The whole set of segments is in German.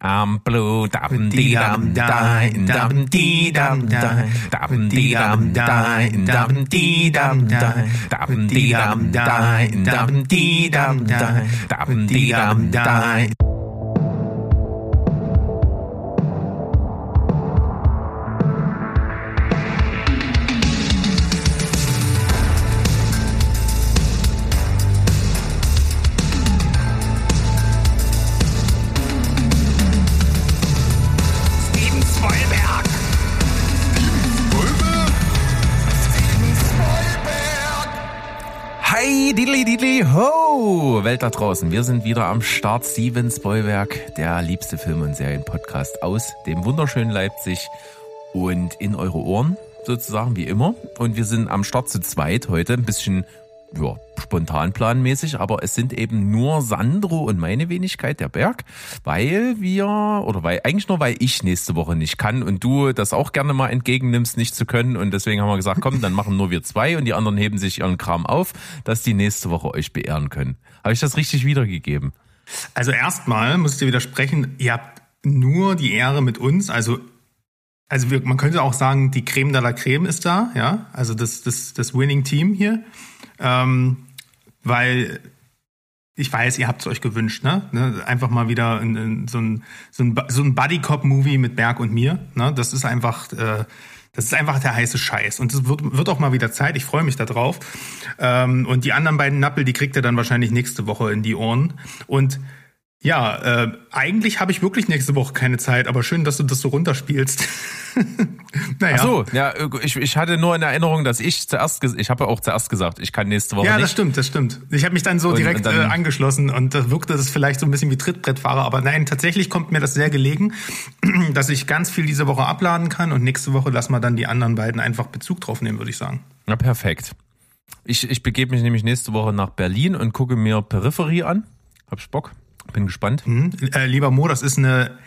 I'm blue, dum dee dum die, dum dee dum die, dum dee dum die, dum dee dum die, dum dee dum die, dum dee dum die, dum dee dum die. Welt da draußen. Wir sind wieder am Start. Steven Spoilberg, der liebste Film- und Serienpodcast aus dem wunderschönen Leipzig und in eure Ohren, sozusagen wie immer. Und wir sind am Start zu zweit heute. Ein bisschen, ja, spontanplanmäßig, aber es sind eben nur Sandro und meine Wenigkeit, der Berg, weil wir, oder weil, eigentlich nur weil ich nächste Woche nicht kann und du das auch gerne mal entgegennimmst, nicht zu können. Und deswegen haben wir gesagt, komm, dann machen nur wir zwei und die anderen heben sich ihren Kram auf, dass die nächste Woche euch beehren können. Habe ich das richtig wiedergegeben? Also erstmal muss ich dir widersprechen, ihr habt nur die Ehre mit uns, also also wir, man könnte auch sagen, die Creme de la Creme ist da, ja, also das, das, das Winning Team hier, ähm, weil ich weiß, ihr habt es euch gewünscht, ne? ne? Einfach mal wieder in, in so ein, so ein, so ein Buddy-Cop-Movie mit Berg und mir, ne? Das ist einfach, äh, das ist einfach der heiße Scheiß. Und es wird, wird auch mal wieder Zeit. Ich freue mich da drauf. Ähm, und die anderen beiden Nappel, die kriegt ihr dann wahrscheinlich nächste Woche in die Ohren. Und ja, äh, eigentlich habe ich wirklich nächste Woche keine Zeit, aber schön, dass du das so runterspielst. naja. Ach so, ja, ich, ich hatte nur in Erinnerung, dass ich zuerst, ich habe auch zuerst gesagt, ich kann nächste Woche Ja, nicht. das stimmt, das stimmt. Ich habe mich dann so Und- direkt und dann- äh, angeschlossen und da wirkte das vielleicht so ein bisschen wie Trittbrettfahrer, aber nein, tatsächlich kommt mir das sehr gelegen, dass ich ganz viel diese Woche abladen kann und nächste Woche lassen wir dann die anderen beiden einfach Bezug drauf nehmen, würde ich sagen. Na, perfekt. Ich, ich begebe mich nämlich nächste Woche nach Berlin und gucke mir Peripherie an. Hab ich Bock. Bin gespannt. Mhm. Äh, lieber Mo, das ist eine,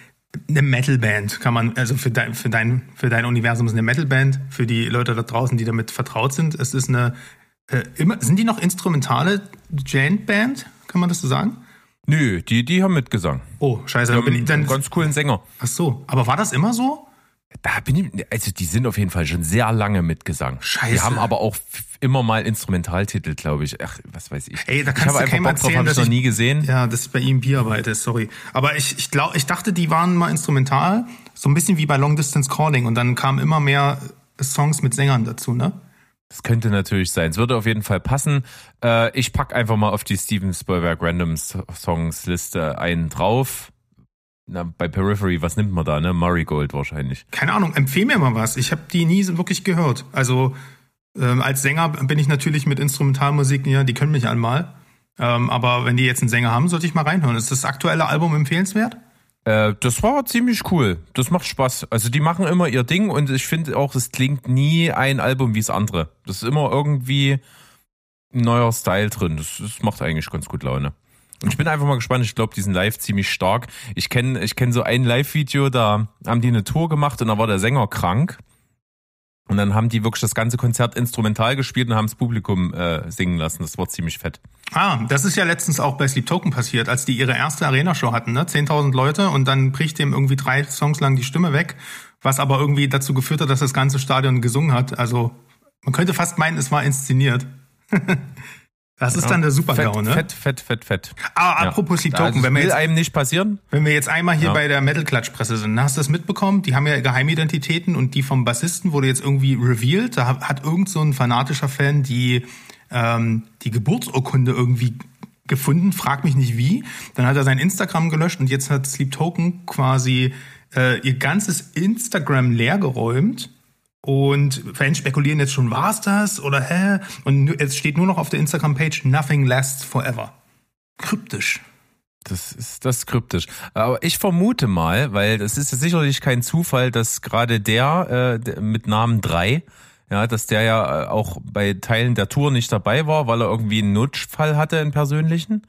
eine Metalband, kann man, also für dein, für dein, für dein Universum ist eine Metalband, für die Leute da draußen, die damit vertraut sind. Es ist eine, äh, immer, sind die noch instrumentale Jant-Band? Kann man das so sagen? Nö, die, die haben Mitgesang. Oh, scheiße, Die dann bin ich dann. einen ganz coolen Sänger. Ach so, aber war das immer so? Da bin ich, also die sind auf jeden Fall schon sehr lange Mitgesang. Scheiße. Die haben aber auch immer mal Instrumentaltitel, glaube ich. Ach, was weiß ich. Ey, da ich kannst habe du einfach Bock drauf, erzählen, habe ich noch ich- nie gesehen. Ja, dass ich bei ihm Bierarbeit ist, sorry. Aber ich, ich glaube, ich dachte, die waren mal instrumental, so ein bisschen wie bei Long Distance Calling und dann kamen immer mehr Songs mit Sängern dazu, ne? Das könnte natürlich sein. Es würde auf jeden Fall passen. Äh, ich pack einfach mal auf die Steven Spielberg Random Songs Liste einen drauf. Na, bei Periphery, was nimmt man da, ne? Murray Gold wahrscheinlich. Keine Ahnung, empfehl mir mal was. Ich habe die nie so wirklich gehört. Also ähm, als Sänger bin ich natürlich mit Instrumentalmusik, ja, die können mich einmal. Ähm, aber wenn die jetzt einen Sänger haben, sollte ich mal reinhören. Ist das aktuelle Album empfehlenswert? Äh, das war ziemlich cool. Das macht Spaß. Also die machen immer ihr Ding und ich finde auch, es klingt nie ein Album wie das andere. Das ist immer irgendwie ein neuer Style drin. Das, das macht eigentlich ganz gut Laune. Und ich bin einfach mal gespannt. Ich glaube, die sind live ziemlich stark. Ich kenne ich kenn so ein Live-Video, da haben die eine Tour gemacht und da war der Sänger krank. Und dann haben die wirklich das ganze Konzert instrumental gespielt und haben das Publikum äh, singen lassen. Das war ziemlich fett. Ah, das ist ja letztens auch bei Sleep Token passiert, als die ihre erste Arena-Show hatten, ne? 10.000 Leute und dann bricht dem irgendwie drei Songs lang die Stimme weg, was aber irgendwie dazu geführt hat, dass das ganze Stadion gesungen hat. Also man könnte fast meinen, es war inszeniert. das ist dann der Super-GAU, fett, ne? fett, fett, fett, fett. Ah, Ja. apropos Sleep Also, Token, das wenn wir will jetzt einem nicht passieren. Wenn wir jetzt einmal hier Ja. bei der Metal-Klatschpresse sind, hast du das mitbekommen? Die haben ja Geheimidentitäten und die vom Bassisten wurde jetzt irgendwie revealed. Da hat irgend so ein fanatischer Fan die, ähm, die Geburtsurkunde irgendwie gefunden, frag mich nicht wie. Dann hat er sein Instagram gelöscht und jetzt hat Sleep Token quasi äh, ihr ganzes Instagram leergeräumt. Und Fans spekulieren jetzt schon, war's das oder hä? Und jetzt steht nur noch auf der Instagram-Page Nothing lasts forever. Kryptisch. Das ist das ist kryptisch. Aber ich vermute mal, weil das ist ja sicherlich kein Zufall, dass gerade der, äh, mit Namen 3, ja, dass der ja äh, auch bei Teilen der Tour nicht dabei war, weil er irgendwie einen Notfall hatte, einen persönlichen.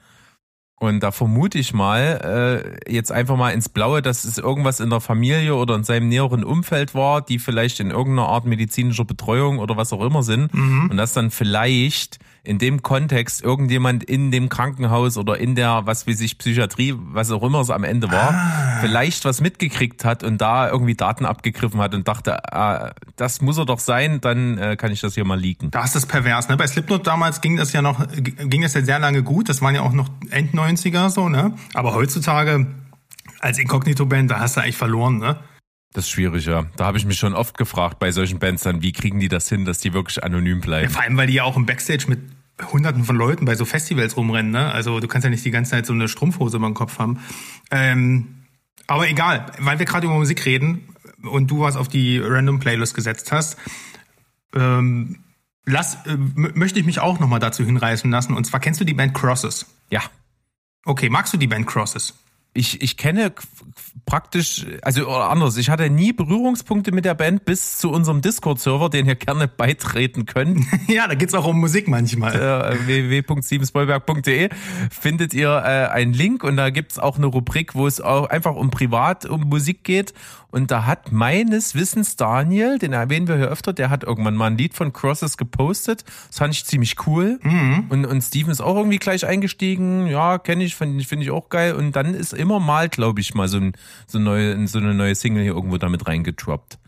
Und da vermute ich mal, äh, jetzt einfach mal ins Blaue, dass es irgendwas in der Familie oder in seinem näheren Umfeld war, die vielleicht in irgendeiner Art medizinischer Betreuung oder was auch immer sind. Und dass dann vielleicht in dem Kontext irgendjemand in dem Krankenhaus oder in der, was weiß ich, Psychiatrie, was auch immer es am Ende war, ah. vielleicht was mitgekriegt hat und da irgendwie Daten abgegriffen hat und dachte, ah, das muss er doch sein, dann äh, kann ich das hier mal leaken. Da ist das pervers, ne? Bei Slipknot damals ging das ja noch, ging das ja sehr lange gut, das waren ja auch noch End 90er so, ne? Aber heutzutage als Inkognito-Band, da hast du eigentlich verloren, ne? Das ist schwierig, ja. Da habe ich mich schon oft gefragt bei solchen Bands dann, wie kriegen die das hin, dass die wirklich anonym bleiben? Ja, vor allem, weil die ja auch im Backstage mit Hunderten von Leuten bei so Festivals rumrennen, ne? Also du kannst ja nicht die ganze Zeit so eine Strumpfhose über dem Kopf haben. Ähm, aber egal, weil wir gerade über Musik reden und du was auf die Random Playlist gesetzt hast, ähm, lass, äh, möchte ich mich auch nochmal dazu hinreißen lassen. Und zwar kennst du die Band Crosses? Ja. Okay, magst du die Band Crosses? Ich, ich kenne praktisch, also oder anders, ich hatte nie Berührungspunkte mit der Band bis zu unserem Discord-Server, den ihr gerne beitreten könnt. ja, da geht's auch um Musik manchmal. Äh, www.siebensbollberg.de findet ihr äh, einen Link und da gibt's auch eine Rubrik, wo es auch einfach um privat um Musik geht. Und da hat meines Wissens Daniel, den erwähnen wir hier öfter, der hat irgendwann mal ein Lied von Crosses gepostet. Das fand ich ziemlich cool. Mhm. Und, und Steven ist auch irgendwie gleich eingestiegen. Ja, kenne ich, finde find ich auch geil. Und dann ist immer mal, glaube ich, mal so, ein, so, neue, so eine neue Single hier irgendwo damit reingedroppt.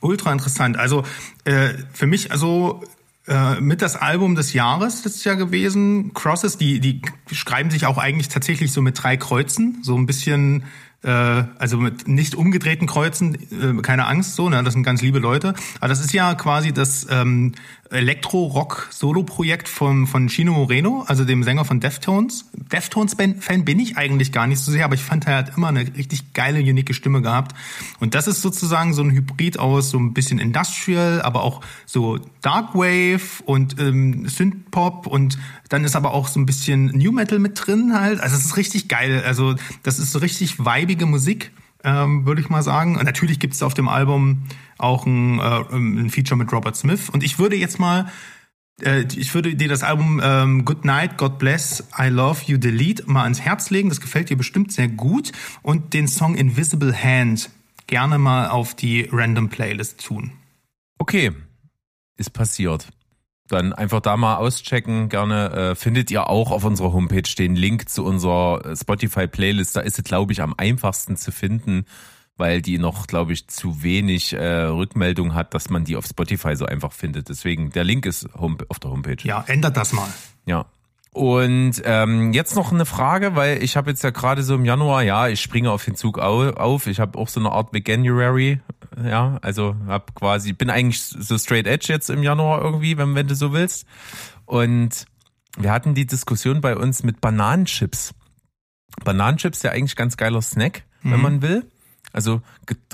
Ultra interessant. Also äh, für mich, also äh, mit das Album des Jahres letztes Jahr gewesen. Crosses, die, die schreiben sich auch eigentlich tatsächlich so mit drei Kreuzen, so ein bisschen äh, also mit nicht umgedrehten Kreuzen, äh, keine Angst, so, ne, das sind ganz liebe Leute. Aber das ist ja quasi das ähm, Elektro-Rock-Solo-Projekt von, von Chino Moreno, also dem Sänger von Deftones. Deftones-Fan bin ich eigentlich gar nicht so sehr, aber ich fand, er hat immer eine richtig geile, unique Stimme gehabt. Und das ist sozusagen so ein Hybrid aus so ein bisschen Industrial, aber auch so Darkwave und ähm, Synthpop und dann ist aber auch so ein bisschen New Metal mit drin halt. Also es ist richtig geil. Also das ist so richtig weibige Musik ähm, würde ich mal sagen. Natürlich gibt es auf dem Album auch ein, äh, ein Feature mit Robert Smith. Und ich würde jetzt mal äh, ich würde dir das Album ähm, Good Night, God Bless, I Love You, Delete mal ans Herz legen. Das gefällt dir bestimmt sehr gut. Und den Song Invisible Hand gerne mal auf die Random Playlist tun. Okay, ist passiert dann einfach da mal auschecken. Gerne äh, findet ihr auch auf unserer Homepage den Link zu unserer äh, Spotify-Playlist. Da ist es, glaube ich, am einfachsten zu finden, weil die noch, glaube ich, zu wenig äh, Rückmeldung hat, dass man die auf Spotify so einfach findet. Deswegen, der Link ist home auf der Homepage. Ja, ändert das mal. Ja, und ähm, jetzt noch eine Frage, weil ich habe jetzt ja gerade so im Januar, ja, ich springe auf den Zug auf. Ich habe auch so eine Art Veganuary, ja, also habe quasi, bin eigentlich so straight edge jetzt im Januar irgendwie, wenn, wenn du so willst. Und wir hatten die Diskussion bei uns mit Bananenchips. Bananenchips ja eigentlich ganz geiler Snack, mhm. wenn man will. Also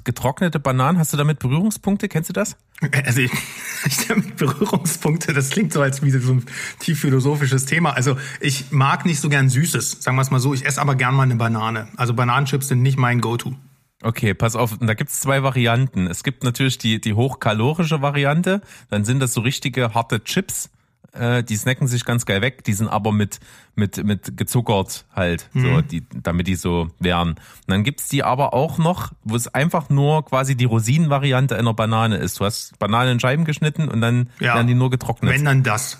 getrocknete Bananen, hast du damit Berührungspunkte? Kennst du das? Also ich, ich damit Berührungspunkte, das klingt so als wie so ein tief philosophisches Thema. Also ich mag nicht so gern Süßes, sagen wir es mal so. Ich esse aber gern mal eine Banane. Also Bananenchips sind nicht mein Go-To. Okay, pass auf, da gibt's zwei Varianten. Es gibt natürlich die, die hochkalorische Variante, dann sind das so richtige harte Chips äh, die snacken sich ganz geil weg, die sind aber mit, mit, mit gezuckert halt, mhm. so, die, damit die so wären. Und dann gibt's die aber auch noch, wo es einfach nur quasi die Rosinenvariante einer Banane ist. Du hast Bananen in Scheiben geschnitten und dann ja. werden die nur getrocknet. Wenn dann das.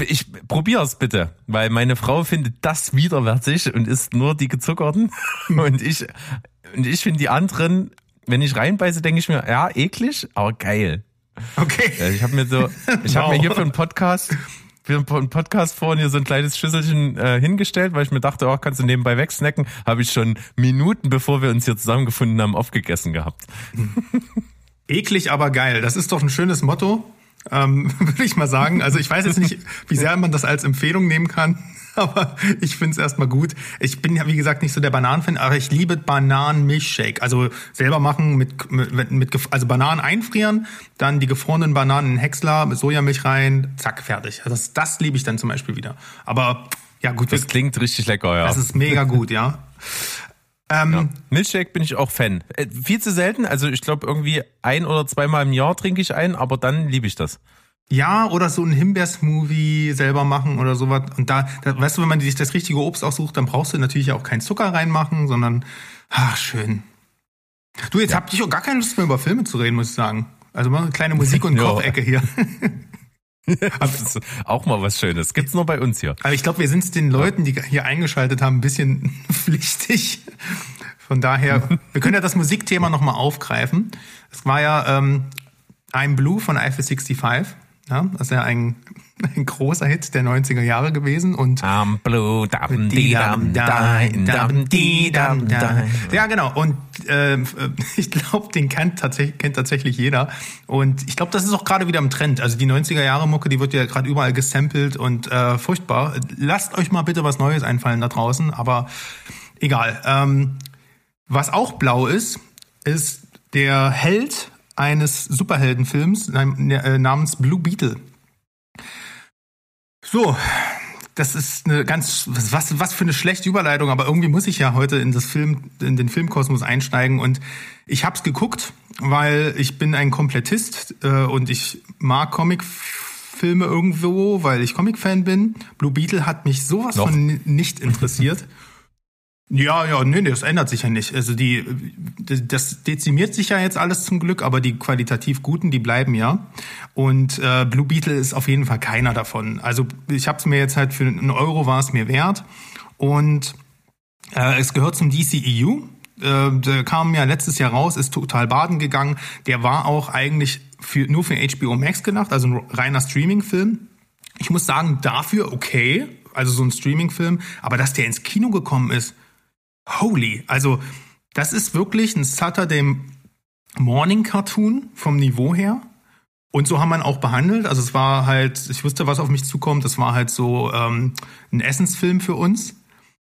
Ich probier's bitte, weil meine Frau findet das widerwärtig und isst nur die gezuckerten und ich und ich finde die anderen, wenn ich reinbeiße, denke ich mir, ja, eklig, aber geil. Okay. Ich habe mir so, ich wow. habe mir hier für einen Podcast für einen Podcast vorhin hier so ein kleines Schüsselchen äh, hingestellt, weil ich mir dachte, oh, kannst du nebenbei wegsnacken, habe ich schon Minuten, bevor wir uns hier zusammengefunden haben, aufgegessen gehabt. Eklig, aber geil. Das ist doch ein schönes Motto, ähm, würde ich mal sagen. Also ich weiß jetzt nicht, wie sehr man das als Empfehlung nehmen kann. aber ich finde es erstmal gut. Ich bin ja, wie gesagt, nicht so der Bananenfan, aber ich liebe Bananenmilchshake. Also selber machen mit, mit, mit, also Bananen einfrieren, dann die gefrorenen Bananen in Häcksler mit Sojamilch rein, zack, fertig. Also das, das liebe ich dann zum Beispiel wieder. Aber ja, gut. Das klingt richtig lecker, ja. Das ist mega gut, ja. Ähm, ja. Milchshake bin ich auch Fan. Äh, viel zu selten, also ich glaube irgendwie ein oder zweimal im Jahr trinke ich einen, aber dann liebe ich das. Ja, oder so ein Himbeersmoothie selber machen oder sowas. Und da, da, weißt du, wenn man sich das richtige Obst aussucht, dann brauchst du natürlich auch keinen Zucker reinmachen, sondern, ach, schön. Du, jetzt ja. hab ich auch gar keine Lust mehr über Filme zu reden, muss ich sagen. Also mal eine kleine Musik- und Kochecke hier. das ist auch mal was Schönes. Gibt's nur bei uns hier. Aber ich glaube, wir sind es den Leuten, die hier eingeschaltet haben, ein bisschen pflichtig. Von daher, wir können ja das Musikthema nochmal aufgreifen. Es war ja ähm, I'm Blue von Eiffel 65. Ja, das ist ja ein, ein großer Hit der 90er Jahre gewesen und I'm blue, dam, di, dam, dam, dam, di, dam, dam. ja genau. Und äh, ich glaube den kennt tatsächlich kennt tatsächlich jeder. Und ich glaube das ist auch gerade wieder im Trend. Also die 90er Jahre Mucke die wird ja gerade überall gesampelt und äh, furchtbar. Lasst euch mal bitte was Neues einfallen da draußen aber egal. Ähm, was auch blau ist ist der Held eines Superheldenfilms äh, namens Blue Beetle. So, das ist eine ganz was was für eine schlechte Überleitung, aber irgendwie muss ich ja heute in das Film in den Filmkosmos einsteigen und ich hab's geguckt, weil ich bin ein Komplettist äh, und ich mag Comicfilme irgendwo, weil ich Comic-Fan bin. Blue Beetle hat mich sowas Noch? von nicht interessiert. Ja, ja, nee, nee, das ändert sich ja nicht. Also die, das dezimiert sich ja jetzt alles zum Glück, aber die qualitativ guten, die bleiben ja. Und äh, Blue Beetle ist auf jeden Fall keiner davon. Also ich habe es mir jetzt halt für einen Euro war es mir wert. Und äh, es gehört zum DCEU. Äh, der kam ja letztes Jahr raus, ist total baden gegangen. Der war auch eigentlich für, nur für HBO Max gedacht, also ein reiner Streaming-Film. Ich muss sagen, dafür okay, also so ein Streaming-Film, aber dass der ins Kino gekommen ist, holy. Also, das ist wirklich ein Saturday Morning Cartoon vom Niveau her. Und so haben ihn auch behandelt. Also es war halt, ich wusste, was auf mich zukommt. Das war halt so ähm, ein Essensfilm für uns.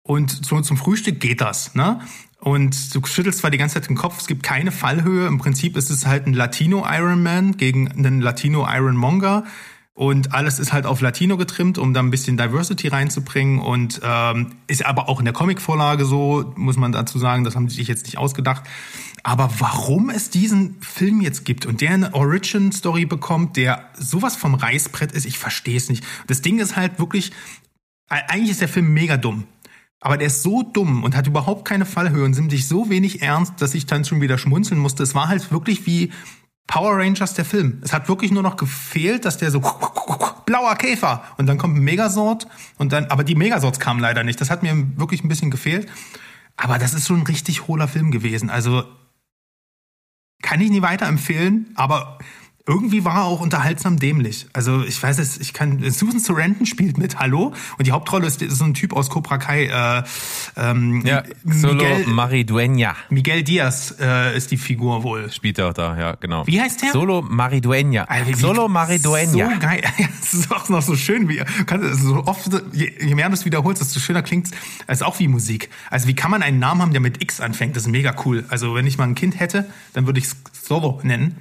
Und so zum Frühstück geht das, ne? Und du schüttelst zwar die ganze Zeit den Kopf, es gibt keine Fallhöhe. Im Prinzip ist es halt ein Latino Iron Man gegen einen Latino Iron Monger. Und alles ist halt auf Latino getrimmt, um da ein bisschen Diversity reinzubringen. Und ähm, ist aber auch in der Comicvorlage so, muss man dazu sagen, das haben sie sich jetzt nicht ausgedacht. Aber warum es diesen Film jetzt gibt und der eine Origin-Story bekommt, der sowas vom Reißbrett ist, ich verstehe es nicht. Das Ding ist halt wirklich, eigentlich ist der Film mega dumm. Aber der ist so dumm und hat überhaupt keine Fallhöhe und nimmt sich so wenig ernst, dass ich dann schon wieder schmunzeln musste. Es war halt wirklich wie Power Rangers der Film. Es hat wirklich nur noch gefehlt, dass der so blauer Käfer und dann kommt ein Megasort und dann, aber die Megasorts kamen leider nicht. Das hat mir wirklich ein bisschen gefehlt. Aber das ist schon ein richtig hohler Film gewesen. Also kann ich nie weiterempfehlen, aber irgendwie war er auch unterhaltsam dämlich. Also ich weiß es, ich kann. Susan Sarandon spielt mit, hallo, und die Hauptrolle ist, so ein Typ aus Cobra Kai. Äh, ähm, Ja, Solo Maridueña Miguel Diaz äh, ist die Figur wohl. spielt er da, ja, genau. Wie heißt der? Solo Maridueña. Alter, wie- Solo Maridueña. So geil. Es ist auch noch so schön, wie kann, so oft, je, je mehr du es wiederholst, desto schöner klingt es. ist auch wie Musik. Also wie kann man einen Namen haben, der mit X anfängt? Das ist mega cool. Also wenn ich mal ein Kind hätte, dann würde ich es Solo nennen.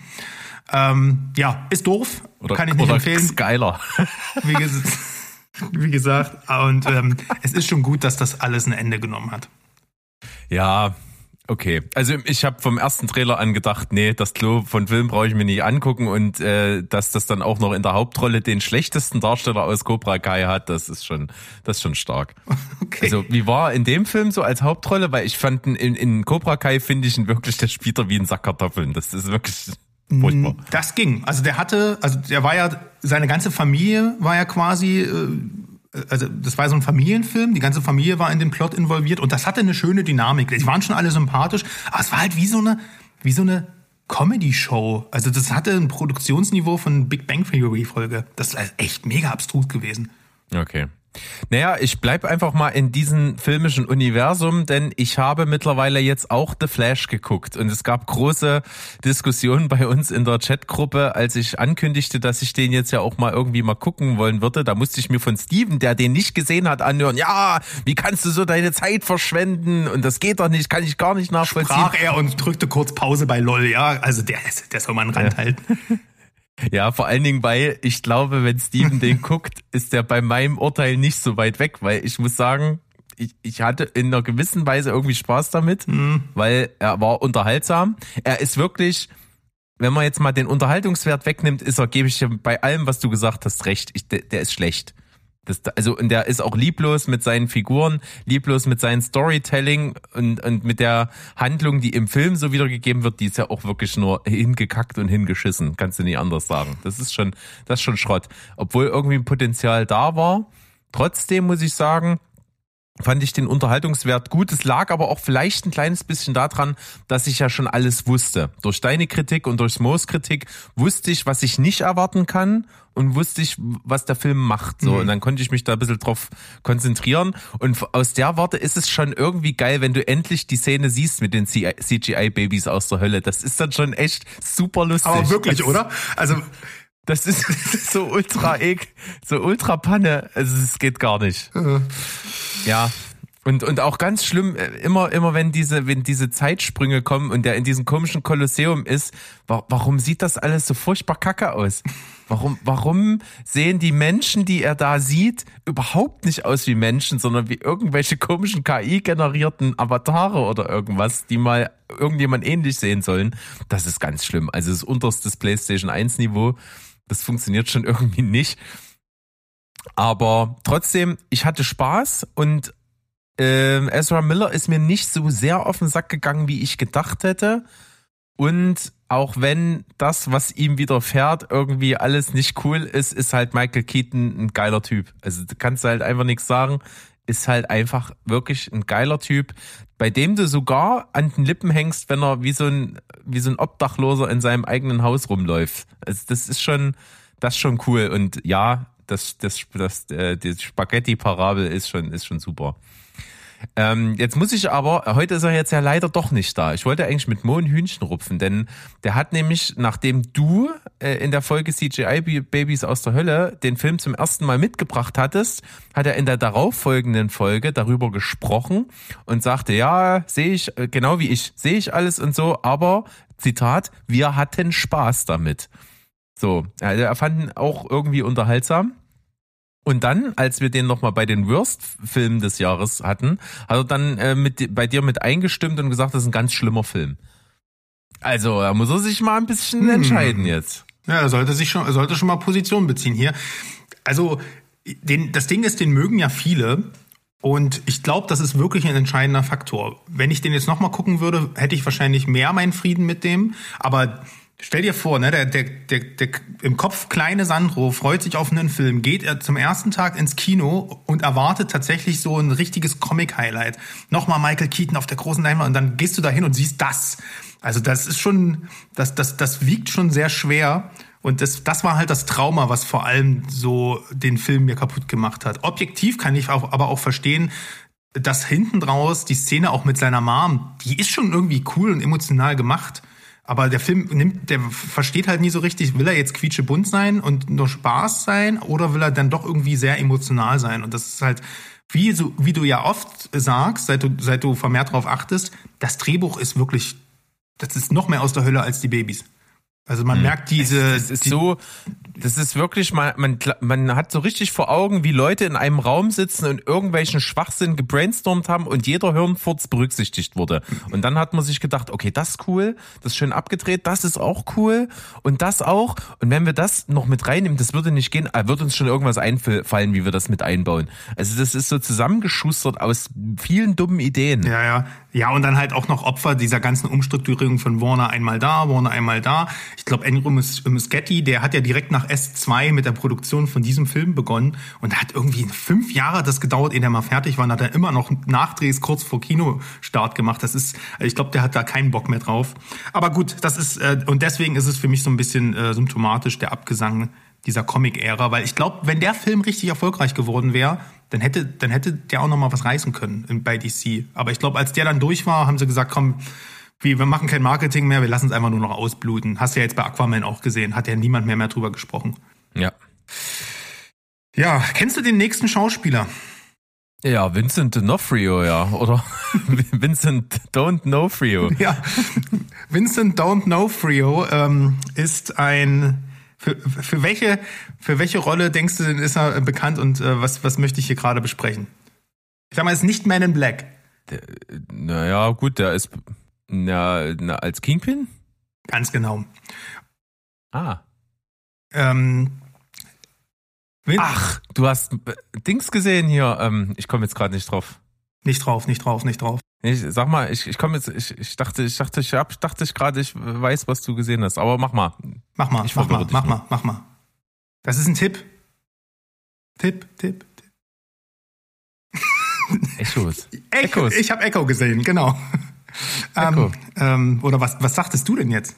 Ähm, ja, ist doof. Oder, kann ich nicht oder empfehlen. Skyler. Wie, wie gesagt. Und ähm, es ist schon gut, dass das alles ein Ende genommen hat. Ja, okay. Also ich habe vom ersten Trailer an gedacht, nee, das Klo von Film brauche ich mir nicht angucken und äh, dass das dann auch noch in der Hauptrolle den schlechtesten Darsteller aus Cobra Kai hat, das ist schon, das ist schon stark. Okay. Also wie war in dem Film so als Hauptrolle? Weil ich fand in, in Cobra Kai finde ich ihn wirklich, der spielt er wie ein Sack Kartoffeln. Das ist wirklich furchtbar. Das ging. Also der hatte, also der war ja, seine ganze Familie war ja quasi, äh, also das war so ein Familienfilm, die ganze Familie war in den Plot involviert und das hatte eine schöne Dynamik. Die waren schon alle sympathisch, aber es war halt wie so eine, wie so eine Comedy-Show. Also das hatte ein Produktionsniveau von Big Bang Theory-Folge. Das ist echt mega abstrus gewesen. Okay. Naja, ich bleib einfach mal in diesem filmischen Universum, denn ich habe mittlerweile jetzt auch The Flash geguckt und es gab große Diskussionen bei uns in der Chatgruppe, als ich ankündigte, dass ich den jetzt ja auch mal irgendwie mal gucken wollen würde. Da musste ich mir von Steven, der den nicht gesehen hat, anhören, ja, wie kannst du so deine Zeit verschwenden und das geht doch nicht, kann ich gar nicht nachvollziehen. Sprach er und drückte kurz Pause bei LOL, ja. Also der, der soll man ranhalten. Ja, vor allen Dingen, weil ich glaube, wenn Steven den guckt, ist der bei meinem Urteil nicht so weit weg, weil ich muss sagen, ich, ich hatte in einer gewissen Weise irgendwie Spaß damit, weil er war unterhaltsam. Er ist wirklich, wenn man jetzt mal den Unterhaltungswert wegnimmt, ist er, gebe ich dir bei allem, was du gesagt hast, recht. Ich, der, der ist schlecht. Das, also und der ist auch lieblos mit seinen Figuren, lieblos mit seinem Storytelling und, und mit der Handlung, die im Film so wiedergegeben wird, die ist ja auch wirklich nur hingekackt und hingeschissen. Kannst du nicht anders sagen. Das ist schon, das ist schon Schrott. Obwohl irgendwie ein Potenzial da war. Trotzdem muss ich sagen, fand ich den Unterhaltungswert gut. Es lag aber auch vielleicht ein kleines bisschen daran, dass ich ja schon alles wusste. Durch deine Kritik und durch Moos Kritik wusste ich, was ich nicht erwarten kann und wusste ich, was der Film macht. So, mhm. und dann konnte ich mich da ein bisschen drauf konzentrieren. Und aus der Warte ist es schon irgendwie geil, wenn du endlich die Szene siehst mit den CGI-Babys aus der Hölle. Das ist dann schon echt super lustig. Aber wirklich, das, oder? Also das ist, das ist so ultra ek, so ultra Panne. Also es geht gar nicht. Ja. Und, und auch ganz schlimm, äh, immer, immer wenn diese, wenn diese Zeitsprünge kommen und der in diesem komischen Kolosseum ist, warum sieht das alles so furchtbar kacke aus? Warum, warum sehen die Menschen, die er da sieht, überhaupt nicht aus wie Menschen, sondern wie irgendwelche komischen KI-generierten Avatare oder irgendwas, die mal irgendjemand ähnlich sehen sollen? Das ist ganz schlimm. Also das unterstes PlayStation 1 Niveau. Das funktioniert schon irgendwie nicht. Aber trotzdem, ich hatte Spaß und äh, Ezra Miller ist mir nicht so sehr auf den Sack gegangen, wie ich gedacht hätte. Und auch wenn das, was ihm widerfährt, irgendwie alles nicht cool ist, ist halt Michael Keaton ein geiler Typ. Also du kannst halt einfach nichts sagen. Ist halt einfach wirklich ein geiler Typ, bei dem du sogar an den Lippen hängst, wenn er wie so ein, wie so ein Obdachloser in seinem eigenen Haus rumläuft. Also das ist schon, das ist schon cool. Und ja, das, das, das, äh, die Spaghetti-Parabel ist schon, ist schon super. Ähm, jetzt muss ich aber, heute ist er jetzt ja leider doch nicht da. Ich wollte eigentlich mit Mo ein Hühnchen rupfen, denn der hat nämlich, nachdem du äh, in der Folge CGI Babys aus der Hölle den Film zum ersten Mal mitgebracht hattest, hat er in der darauffolgenden Folge darüber gesprochen und sagte, ja, sehe ich, äh, genau wie ich, sehe ich alles und so, aber, Zitat, wir hatten Spaß damit. So, also er fanden auch irgendwie unterhaltsam. Und dann, als wir den nochmal bei den Worst-Filmen des Jahres hatten, hat er dann äh, mit, bei dir mit eingestimmt und gesagt, das ist ein ganz schlimmer Film. Also, da muss er sich mal ein bisschen hm. entscheiden jetzt. Ja, er sollte sich schon, er sollte schon mal Position beziehen hier. Also, den, das Ding ist, den mögen ja viele. Und ich glaube, das ist wirklich ein entscheidender Faktor. Wenn ich den jetzt nochmal gucken würde, hätte ich wahrscheinlich mehr meinen Frieden mit dem. Aber Stell dir vor, ne, der, der, der, der im Kopf kleine Sandro freut sich auf einen Film, geht er zum ersten Tag ins Kino und erwartet tatsächlich so ein richtiges Comic-Highlight. Nochmal Michael Keaton auf der großen Leinwand und dann gehst du da hin und siehst das. Also das ist schon, das, das, das wiegt schon sehr schwer. Und das, das war halt das Trauma, was vor allem so den Film mir kaputt gemacht hat. Objektiv kann ich auch, aber auch verstehen, dass hinten draus die Szene auch mit seiner Mom, die ist schon irgendwie cool und emotional gemacht. Aber der Film nimmt, der versteht halt nie so richtig, will er jetzt quietschebunt sein und nur Spaß sein oder will er dann doch irgendwie sehr emotional sein? Und das ist halt, wie, so, wie du ja oft sagst, seit du, seit du vermehrt darauf achtest, das Drehbuch ist wirklich, das ist noch mehr aus der Hölle als die Babys. Also man hm. merkt diese. Das ist die, so, das ist wirklich, man, man, man hat so richtig vor Augen, wie Leute in einem Raum sitzen und irgendwelchen Schwachsinn gebrainstormt haben und jeder Hirnfurz berücksichtigt wurde. Und dann hat man sich gedacht, okay, das ist cool, das ist schön abgedreht, das ist auch cool und das auch. Und wenn wir das noch mit reinnehmen, das würde nicht gehen, äh, wird uns schon irgendwas einfallen, wie wir das mit einbauen. Also das ist so zusammengeschustert aus vielen dummen Ideen. Ja, ja. Ja, und dann halt auch noch Opfer dieser ganzen Umstrukturierung von Warner einmal da, Warner einmal da. Ich glaube, Enrico Muschetti, der hat ja direkt nach S2 mit der Produktion von diesem Film begonnen und hat irgendwie fünf Jahre das gedauert, ehe er mal fertig war und hat er immer noch Nachdrehs kurz vor Kinostart gemacht. Das ist, also ich glaube, der hat da keinen Bock mehr drauf. Aber gut, das ist, äh, und deswegen ist es für mich so ein bisschen äh, symptomatisch, der Abgesang dieser Comic-Ära, weil ich glaube, wenn der Film richtig erfolgreich geworden wäre, dann hätte, dann hätte der auch noch mal was reißen können bei DC. Aber ich glaube, als der dann durch war, haben sie gesagt, komm, wir, wir machen kein Marketing mehr, wir lassen es einfach nur noch ausbluten. Hast du ja jetzt bei Aquaman auch gesehen, hat ja niemand mehr, mehr drüber gesprochen. Ja. Ja, kennst du den nächsten Schauspieler? Ja, Vincent D'Onofrio, ja, oder Vincent Don't Know Frio. Ja, Vincent Don't Know Frio ähm, ist ein für, für, welche, für welche Rolle denkst du denn, ist er bekannt und äh, was, was möchte ich hier gerade besprechen? Ich sag mal, es ist nicht Man in Black. Naja, gut, der ist na, na, als Kingpin? Ganz genau. Ah. Ähm? Ach, du hast äh, Dings gesehen hier. Ähm, ich komme jetzt gerade nicht drauf. Nicht drauf, nicht drauf, nicht drauf. Ich, sag mal, ich, ich komme jetzt, ich, ich dachte, ich dachte, ich hab, dachte ich gerade, ich weiß, was du gesehen hast. Aber mach mal. Mach mal, Ich mach mal, mach mal, mach mal. Das ist ein Tipp. Tipp, Tipp, Tipp. Echos. Echo. Echos. Ich habe Echo gesehen, genau. Echo. Ähm, ähm, oder was, was sagtest du denn jetzt?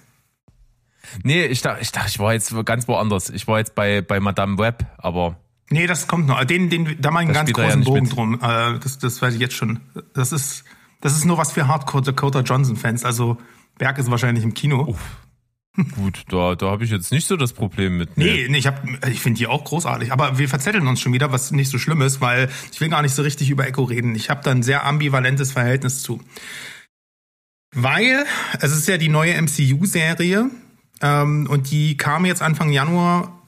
Nee, ich dachte, ich dachte, ich war jetzt ganz woanders. Ich war jetzt bei, bei Madame Web, aber Nee, das kommt noch. Den, den, da mache ich einen ganz großen Bogen mit. drum. Äh, das, das weiß ich jetzt schon. Das ist, das ist nur was für Hardcore Dakota Johnson-Fans. Also Berg ist wahrscheinlich im Kino. gut, da, da habe ich jetzt nicht so das Problem mit. Nee, nee, ich, hab- ich finde die auch großartig. Aber wir verzetteln uns schon wieder, was nicht so schlimm ist, weil ich will gar nicht so richtig über Echo reden. Ich habe da ein sehr ambivalentes Verhältnis zu. Weil es ist ja die neue MCU-Serie ähm, und die kam jetzt Anfang Januar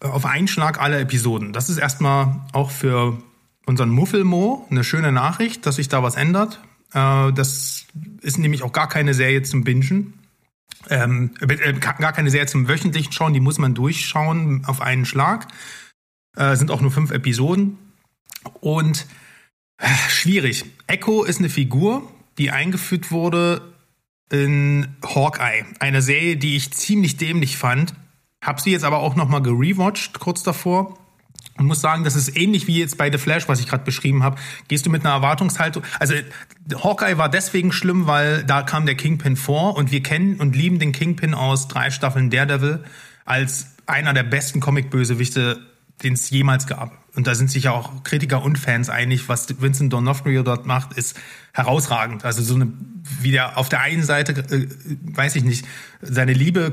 auf einen Schlag alle Episoden. Das ist erstmal auch für unseren Muffelmo eine schöne Nachricht, dass sich da was ändert. Äh, das ist nämlich auch gar keine Serie zum Bingen. Ähm, äh, gar keine Serie zum wöchentlichen Schauen, die muss man durchschauen auf einen Schlag. Äh, sind auch nur fünf Episoden. Und äh, schwierig. Echo ist eine Figur, die eingeführt wurde in Hawkeye. Eine Serie, die ich ziemlich dämlich fand. Hab sie jetzt aber auch nochmal gerewatcht, kurz davor. Und muss sagen, das ist ähnlich wie jetzt bei The Flash, was ich gerade beschrieben habe. Gehst du mit einer Erwartungshaltung. Also Hawkeye war deswegen schlimm, weil da kam der Kingpin vor und wir kennen und lieben den Kingpin aus drei Staffeln Daredevil als einer der besten Comic-Bösewichte, den es jemals gab. Und da sind sich ja auch Kritiker und Fans einig, was Vincent D'Onofrio dort macht, ist herausragend. Also so eine, wie der auf der einen Seite, äh, weiß ich nicht, seine Liebe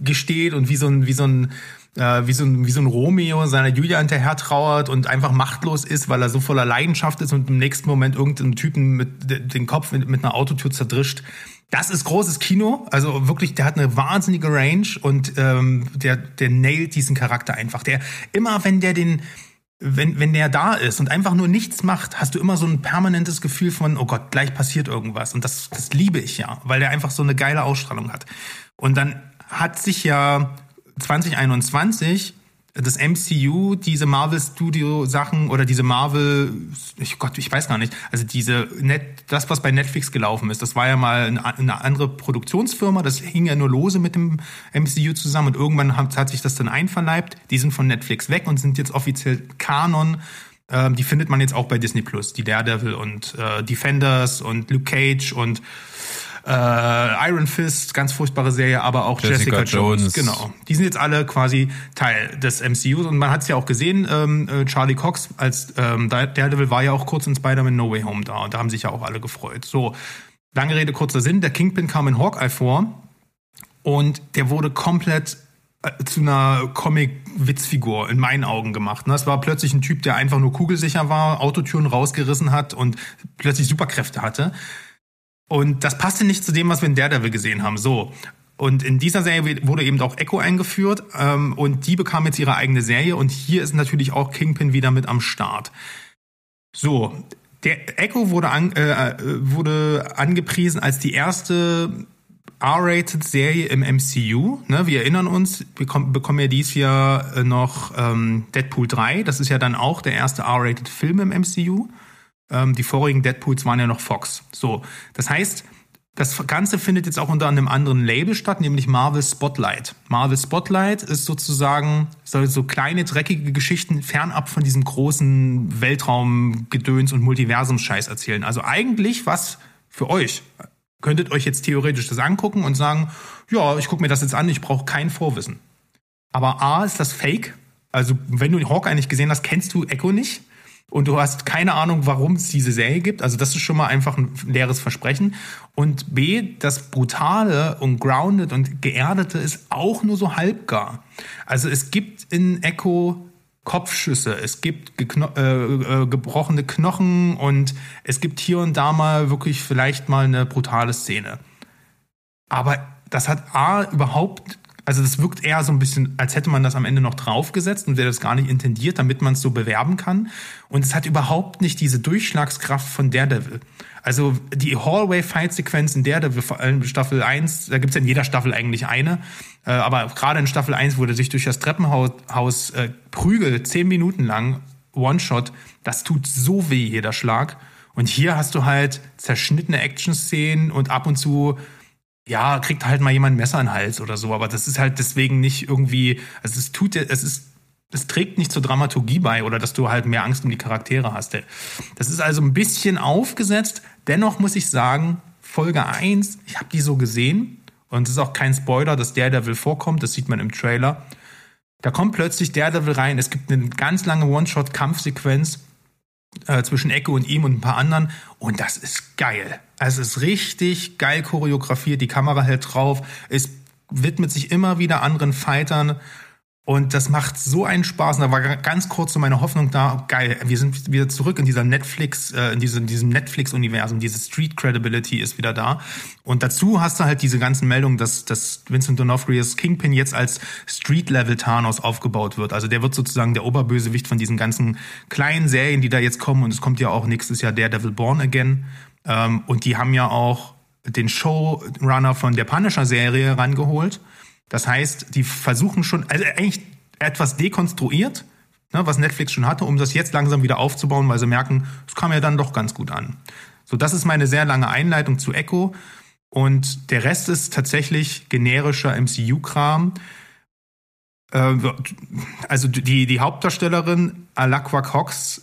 gesteht und wie so ein, wie so ein, äh, wie so ein, wie so ein Romeo seiner Julia hinterher trauert und einfach machtlos ist, weil er so voller Leidenschaft ist und im nächsten Moment irgendeinen Typen mit de- den Kopf mit, mit einer Autotür zerdrischt. Das ist großes Kino, also wirklich, der hat eine wahnsinnige Range und ähm, der, der nailt diesen Charakter einfach. Der immer, wenn der den, wenn, wenn der da ist und einfach nur nichts macht, hast du immer so ein permanentes Gefühl von, oh Gott, gleich passiert irgendwas. Und das, das liebe ich ja, weil der einfach so eine geile Ausstrahlung hat. Und dann hat sich ja 2021 das MCU, diese Marvel Studio Sachen oder diese Marvel, ich Gott, ich weiß gar nicht, also diese Net, das was bei Netflix gelaufen ist, das war ja mal eine, eine andere Produktionsfirma, das hing ja nur lose mit dem MCU zusammen und irgendwann hat, hat sich das dann einverleibt. Die sind von Netflix weg und sind jetzt offiziell Kanon. Ähm, die findet man jetzt auch bei Disney Plus, die Daredevil und äh, Defenders und Luke Cage und äh, Iron Fist, ganz furchtbare Serie, aber auch Jessica Jessica, Jones. Jones. Genau. Die sind jetzt alle quasi Teil des MCUs und man hat es ja auch gesehen, ähm, äh, Charlie Cox als ähm, Daredevil war ja auch kurz in Spider-Man No Way Home da und da haben sich ja auch alle gefreut. So, lange Rede, kurzer Sinn, der Kingpin kam in Hawkeye vor und der wurde komplett äh, zu einer Comic-Witzfigur in meinen Augen gemacht. ne? Das war plötzlich ein Typ, der einfach nur kugelsicher war, Autotüren rausgerissen hat und plötzlich Superkräfte hatte. Und das passte nicht zu dem, was wir in Daredevil gesehen haben. So. Und in dieser Serie wurde eben auch Echo eingeführt ähm, und die bekam jetzt ihre eigene Serie und hier ist natürlich auch Kingpin wieder mit am Start. So, der Echo wurde, an, äh, äh, wurde angepriesen als die erste R-Rated-Serie im MCU. Ne, wir erinnern uns, wir kom- bekommen ja dies Jahr äh, noch ähm, Deadpool 3. Das ist ja dann auch der erste R-Rated-Film im MCU. Ähm, die vorigen Deadpools waren ja noch Fox. So, das heißt, das Ganze findet jetzt auch unter einem anderen Label statt, nämlich Marvel Spotlight. Marvel Spotlight ist sozusagen soll so kleine dreckige Geschichten fernab von diesem großen Weltraumgedöns und Multiversum-Scheiß erzählen. Also eigentlich was für euch. Könntet euch jetzt theoretisch das angucken und sagen, ja, ich gucke mir das jetzt an, ich brauche kein Vorwissen. Aber A ist das Fake. Also wenn du Hawkeye nicht gesehen hast, kennst du Echo nicht. Und du hast keine Ahnung, warum es diese Serie gibt. Also das ist schon mal einfach ein leeres Versprechen. Und B, das Brutale und Grounded und Geerdete ist auch nur so halbgar. Also es gibt in Echo Kopfschüsse, es gibt gekno äh, äh, gebrochene Knochen und es gibt hier und da mal wirklich vielleicht mal eine brutale Szene. Aber das hat A überhaupt Also das wirkt eher so ein bisschen, als hätte man das am Ende noch draufgesetzt und wäre das gar nicht intendiert, damit man es so bewerben kann. Und es hat überhaupt nicht diese Durchschlagskraft von Daredevil. Also die Hallway-Fight-Sequenz in Daredevil, vor allem Staffel 1, da gibt's ja in jeder Staffel eigentlich eine, äh, aber gerade in Staffel 1, wo er sich durch das Treppenhaus äh, prügelt, zehn Minuten lang, One-Shot, das tut so weh, jeder Schlag. Und hier hast du halt zerschnittene Action-Szenen und ab und zu ja, kriegt halt mal jemand ein Messer in den Hals oder so, aber das ist halt deswegen nicht irgendwie, also es tut, es ist, es trägt nicht zur Dramaturgie bei oder dass du halt mehr Angst um die Charaktere hast. Das ist also ein bisschen aufgesetzt. Dennoch muss ich sagen, Folge 1, ich habe die so gesehen und es ist auch kein Spoiler, dass Daredevil vorkommt, das sieht man im Trailer. Da kommt plötzlich Daredevil rein, es gibt eine ganz lange One-Shot-Kampfsequenz äh, zwischen Echo und ihm und ein paar anderen. Und das ist geil. Es ist richtig geil choreografiert. Die Kamera hält drauf. Es widmet sich immer wieder anderen Fightern. Und das macht so einen Spaß. Und da war ganz kurz so meine Hoffnung da, geil, wir sind wieder zurück in dieser Netflix, äh, in diesem, Netflix-Universum, diese Street Credibility ist wieder da. Und dazu hast du halt diese ganzen Meldungen, dass, dass Vincent D'Onofrio's Kingpin jetzt als Street-Level Thanos aufgebaut wird. Also der wird sozusagen der Oberbösewicht von diesen ganzen kleinen Serien, die da jetzt kommen. Und es kommt ja auch nächstes Jahr Daredevil Born Again. Ähm, und die haben ja auch den Showrunner von der Punisher-Serie rangeholt. Das heißt, die versuchen schon, also eigentlich etwas dekonstruiert, ne, was Netflix schon hatte, um das jetzt langsam wieder aufzubauen, weil sie merken, es kam ja dann doch ganz gut an. So, das ist meine sehr lange Einleitung zu Echo. Und der Rest ist tatsächlich generischer MCU-Kram. Äh, also die, die Hauptdarstellerin Alakwa Cox,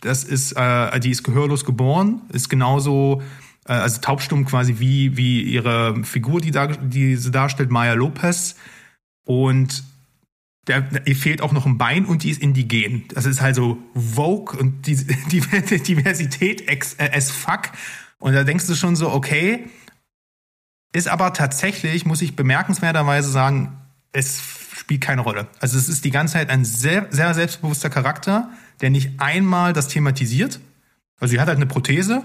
das ist, äh, die ist gehörlos geboren, ist genauso also taubstumm quasi wie, wie ihre Figur, die, da, die sie darstellt, Maya Lopez. Und der, ihr fehlt auch noch ein Bein und die ist indigen. Das ist halt so Vogue und die, die Diversität äh, as fuck. Und da denkst du schon so, okay. Ist aber tatsächlich, muss ich bemerkenswerterweise sagen, es spielt keine Rolle. Also es ist die ganze Zeit ein sehr, sehr selbstbewusster Charakter, der nicht einmal das thematisiert. Also sie hat halt eine Prothese,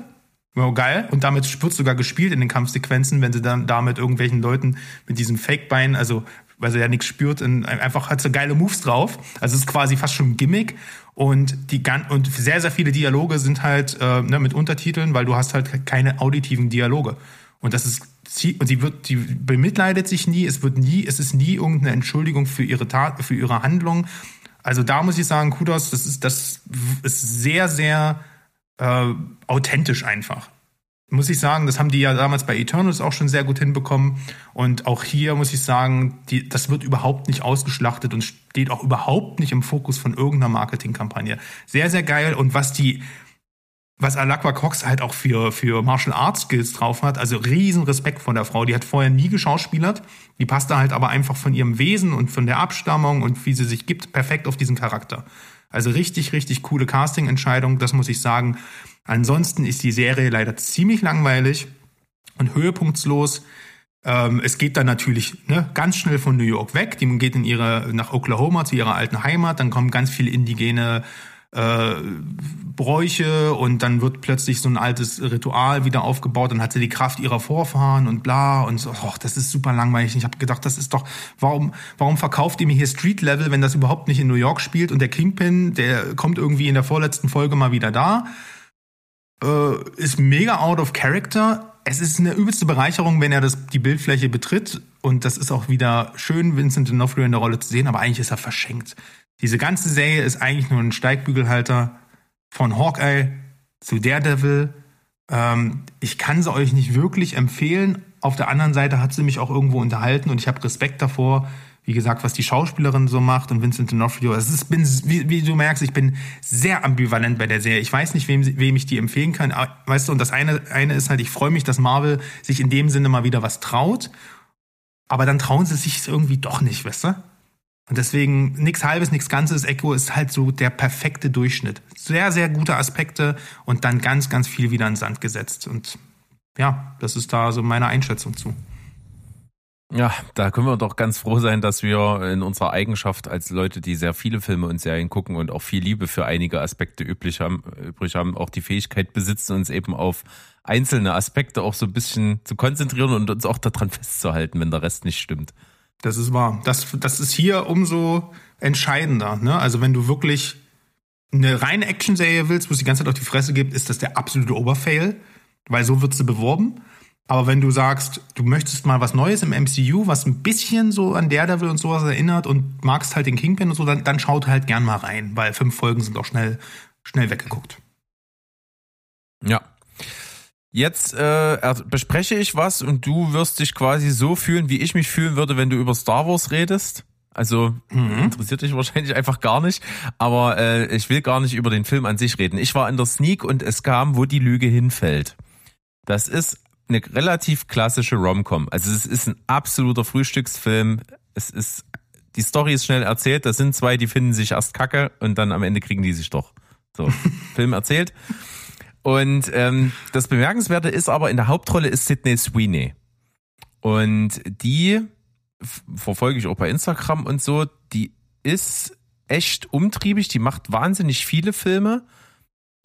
Oh, geil. Und damit wird sogar gespielt in den Kampfsequenzen, wenn sie dann da mit irgendwelchen Leuten mit diesem Fake-Bein, also weil sie ja nichts spürt, einfach hat so geile Moves drauf. Also es ist quasi fast schon ein Gimmick. Und die und sehr, sehr viele Dialoge sind halt äh, ne, mit Untertiteln, weil du hast halt keine auditiven Dialoge. Und das ist sie, und sie wird, die bemitleidet sich nie, es wird nie, es ist nie irgendeine Entschuldigung für ihre Tat, für ihre Handlung. Also da muss ich sagen, Kudos, das ist, das ist sehr, sehr äh, authentisch einfach. Muss ich sagen, das haben die ja damals bei Eternals auch schon sehr gut hinbekommen. Und auch hier muss ich sagen, die, das wird überhaupt nicht ausgeschlachtet und steht auch überhaupt nicht im Fokus von irgendeiner Marketingkampagne. Sehr, sehr geil. Und was die, was Alakwa Cox halt auch für, für Martial Arts Skills drauf hat, also riesen Respekt von der Frau. Die hat vorher nie geschauspielert. Die passte halt aber einfach von ihrem Wesen und von der Abstammung und wie sie sich gibt, perfekt auf diesen Charakter. Also richtig, richtig coole Casting-Entscheidung, das muss ich sagen. Ansonsten ist die Serie leider ziemlich langweilig und höhepunktslos. Ähm, es geht dann natürlich ne, ganz schnell von New York weg. Die geht in ihre, nach Oklahoma zu ihrer alten Heimat. Dann kommen ganz viele indigene äh, Bräuche und dann wird plötzlich so ein altes Ritual wieder aufgebaut, dann hat sie die Kraft ihrer Vorfahren und bla und so, och, das ist super langweilig. Ich habe gedacht, das ist doch, warum, warum verkauft ihr mir hier Street Level, wenn das überhaupt nicht in New York spielt und der Kingpin, der kommt irgendwie in der vorletzten Folge mal wieder da, äh, ist mega out of character. Es ist eine übelste Bereicherung, wenn er das, die Bildfläche betritt und das ist auch wieder schön, Vincent D'Onofrio in der Rolle zu sehen, aber eigentlich ist er verschenkt. Diese ganze Serie ist eigentlich nur ein Steigbügelhalter von Hawkeye zu Daredevil. Ähm, ich kann sie euch nicht wirklich empfehlen. Auf der anderen Seite hat sie mich auch irgendwo unterhalten und ich habe Respekt davor, wie gesagt, was die Schauspielerin so macht und Vincent D'Onofrio. Es ist, bin, wie, wie, du merkst, ich bin sehr ambivalent bei der Serie. Ich weiß nicht, wem, wem ich die empfehlen kann. Weißt du, und das eine, eine ist halt, ich freue mich, dass Marvel sich in dem Sinne mal wieder was traut. Aber dann trauen sie sich irgendwie doch nicht, weißt du? Und deswegen nichts halbes, nichts ganzes. Echo ist halt so der perfekte Durchschnitt. Sehr, sehr gute Aspekte und dann ganz, ganz viel wieder in den Sand gesetzt. Und ja, das ist da so meine Einschätzung zu. Ja, da können wir doch ganz froh sein, dass wir in unserer Eigenschaft als Leute, die sehr viele Filme und Serien gucken und auch viel Liebe für einige Aspekte üblich haben, übrig haben, auch die Fähigkeit besitzen, uns eben auf einzelne Aspekte auch so ein bisschen zu konzentrieren und uns auch daran festzuhalten, wenn der Rest nicht stimmt. Das ist wahr. Das, das ist hier umso entscheidender. Ne? Also wenn du wirklich eine reine Action-Serie willst, wo es die ganze Zeit auf die Fresse gibt, ist das der absolute Oberfail, weil so wird sie beworben. Aber wenn du sagst, du möchtest mal was Neues im MCU, was ein bisschen so an Daredevil und sowas erinnert und magst halt den Kingpin und so, dann, dann schaut halt gern mal rein, weil fünf Folgen sind auch schnell, schnell weggeguckt. Ja. Jetzt äh, bespreche ich was und du wirst dich quasi so fühlen, wie ich mich fühlen würde, wenn du über Star Wars redest. Also mhm. interessiert dich wahrscheinlich einfach gar nicht, aber äh, ich will gar nicht über den Film an sich reden. Ich war in der Sneak und es kam, wo die Lüge hinfällt. Das ist eine relativ klassische Rom-Com. Also es ist ein absoluter Frühstücksfilm. Es ist die Story ist schnell erzählt. Das sind zwei, die finden sich erst Kacke und dann am Ende kriegen die sich doch. So Film erzählt. Und ähm, das Bemerkenswerte ist aber, in der Hauptrolle ist Sydney Sweeney. Und die verfolge ich auch bei Instagram und so, die ist echt umtriebig, die macht wahnsinnig viele Filme.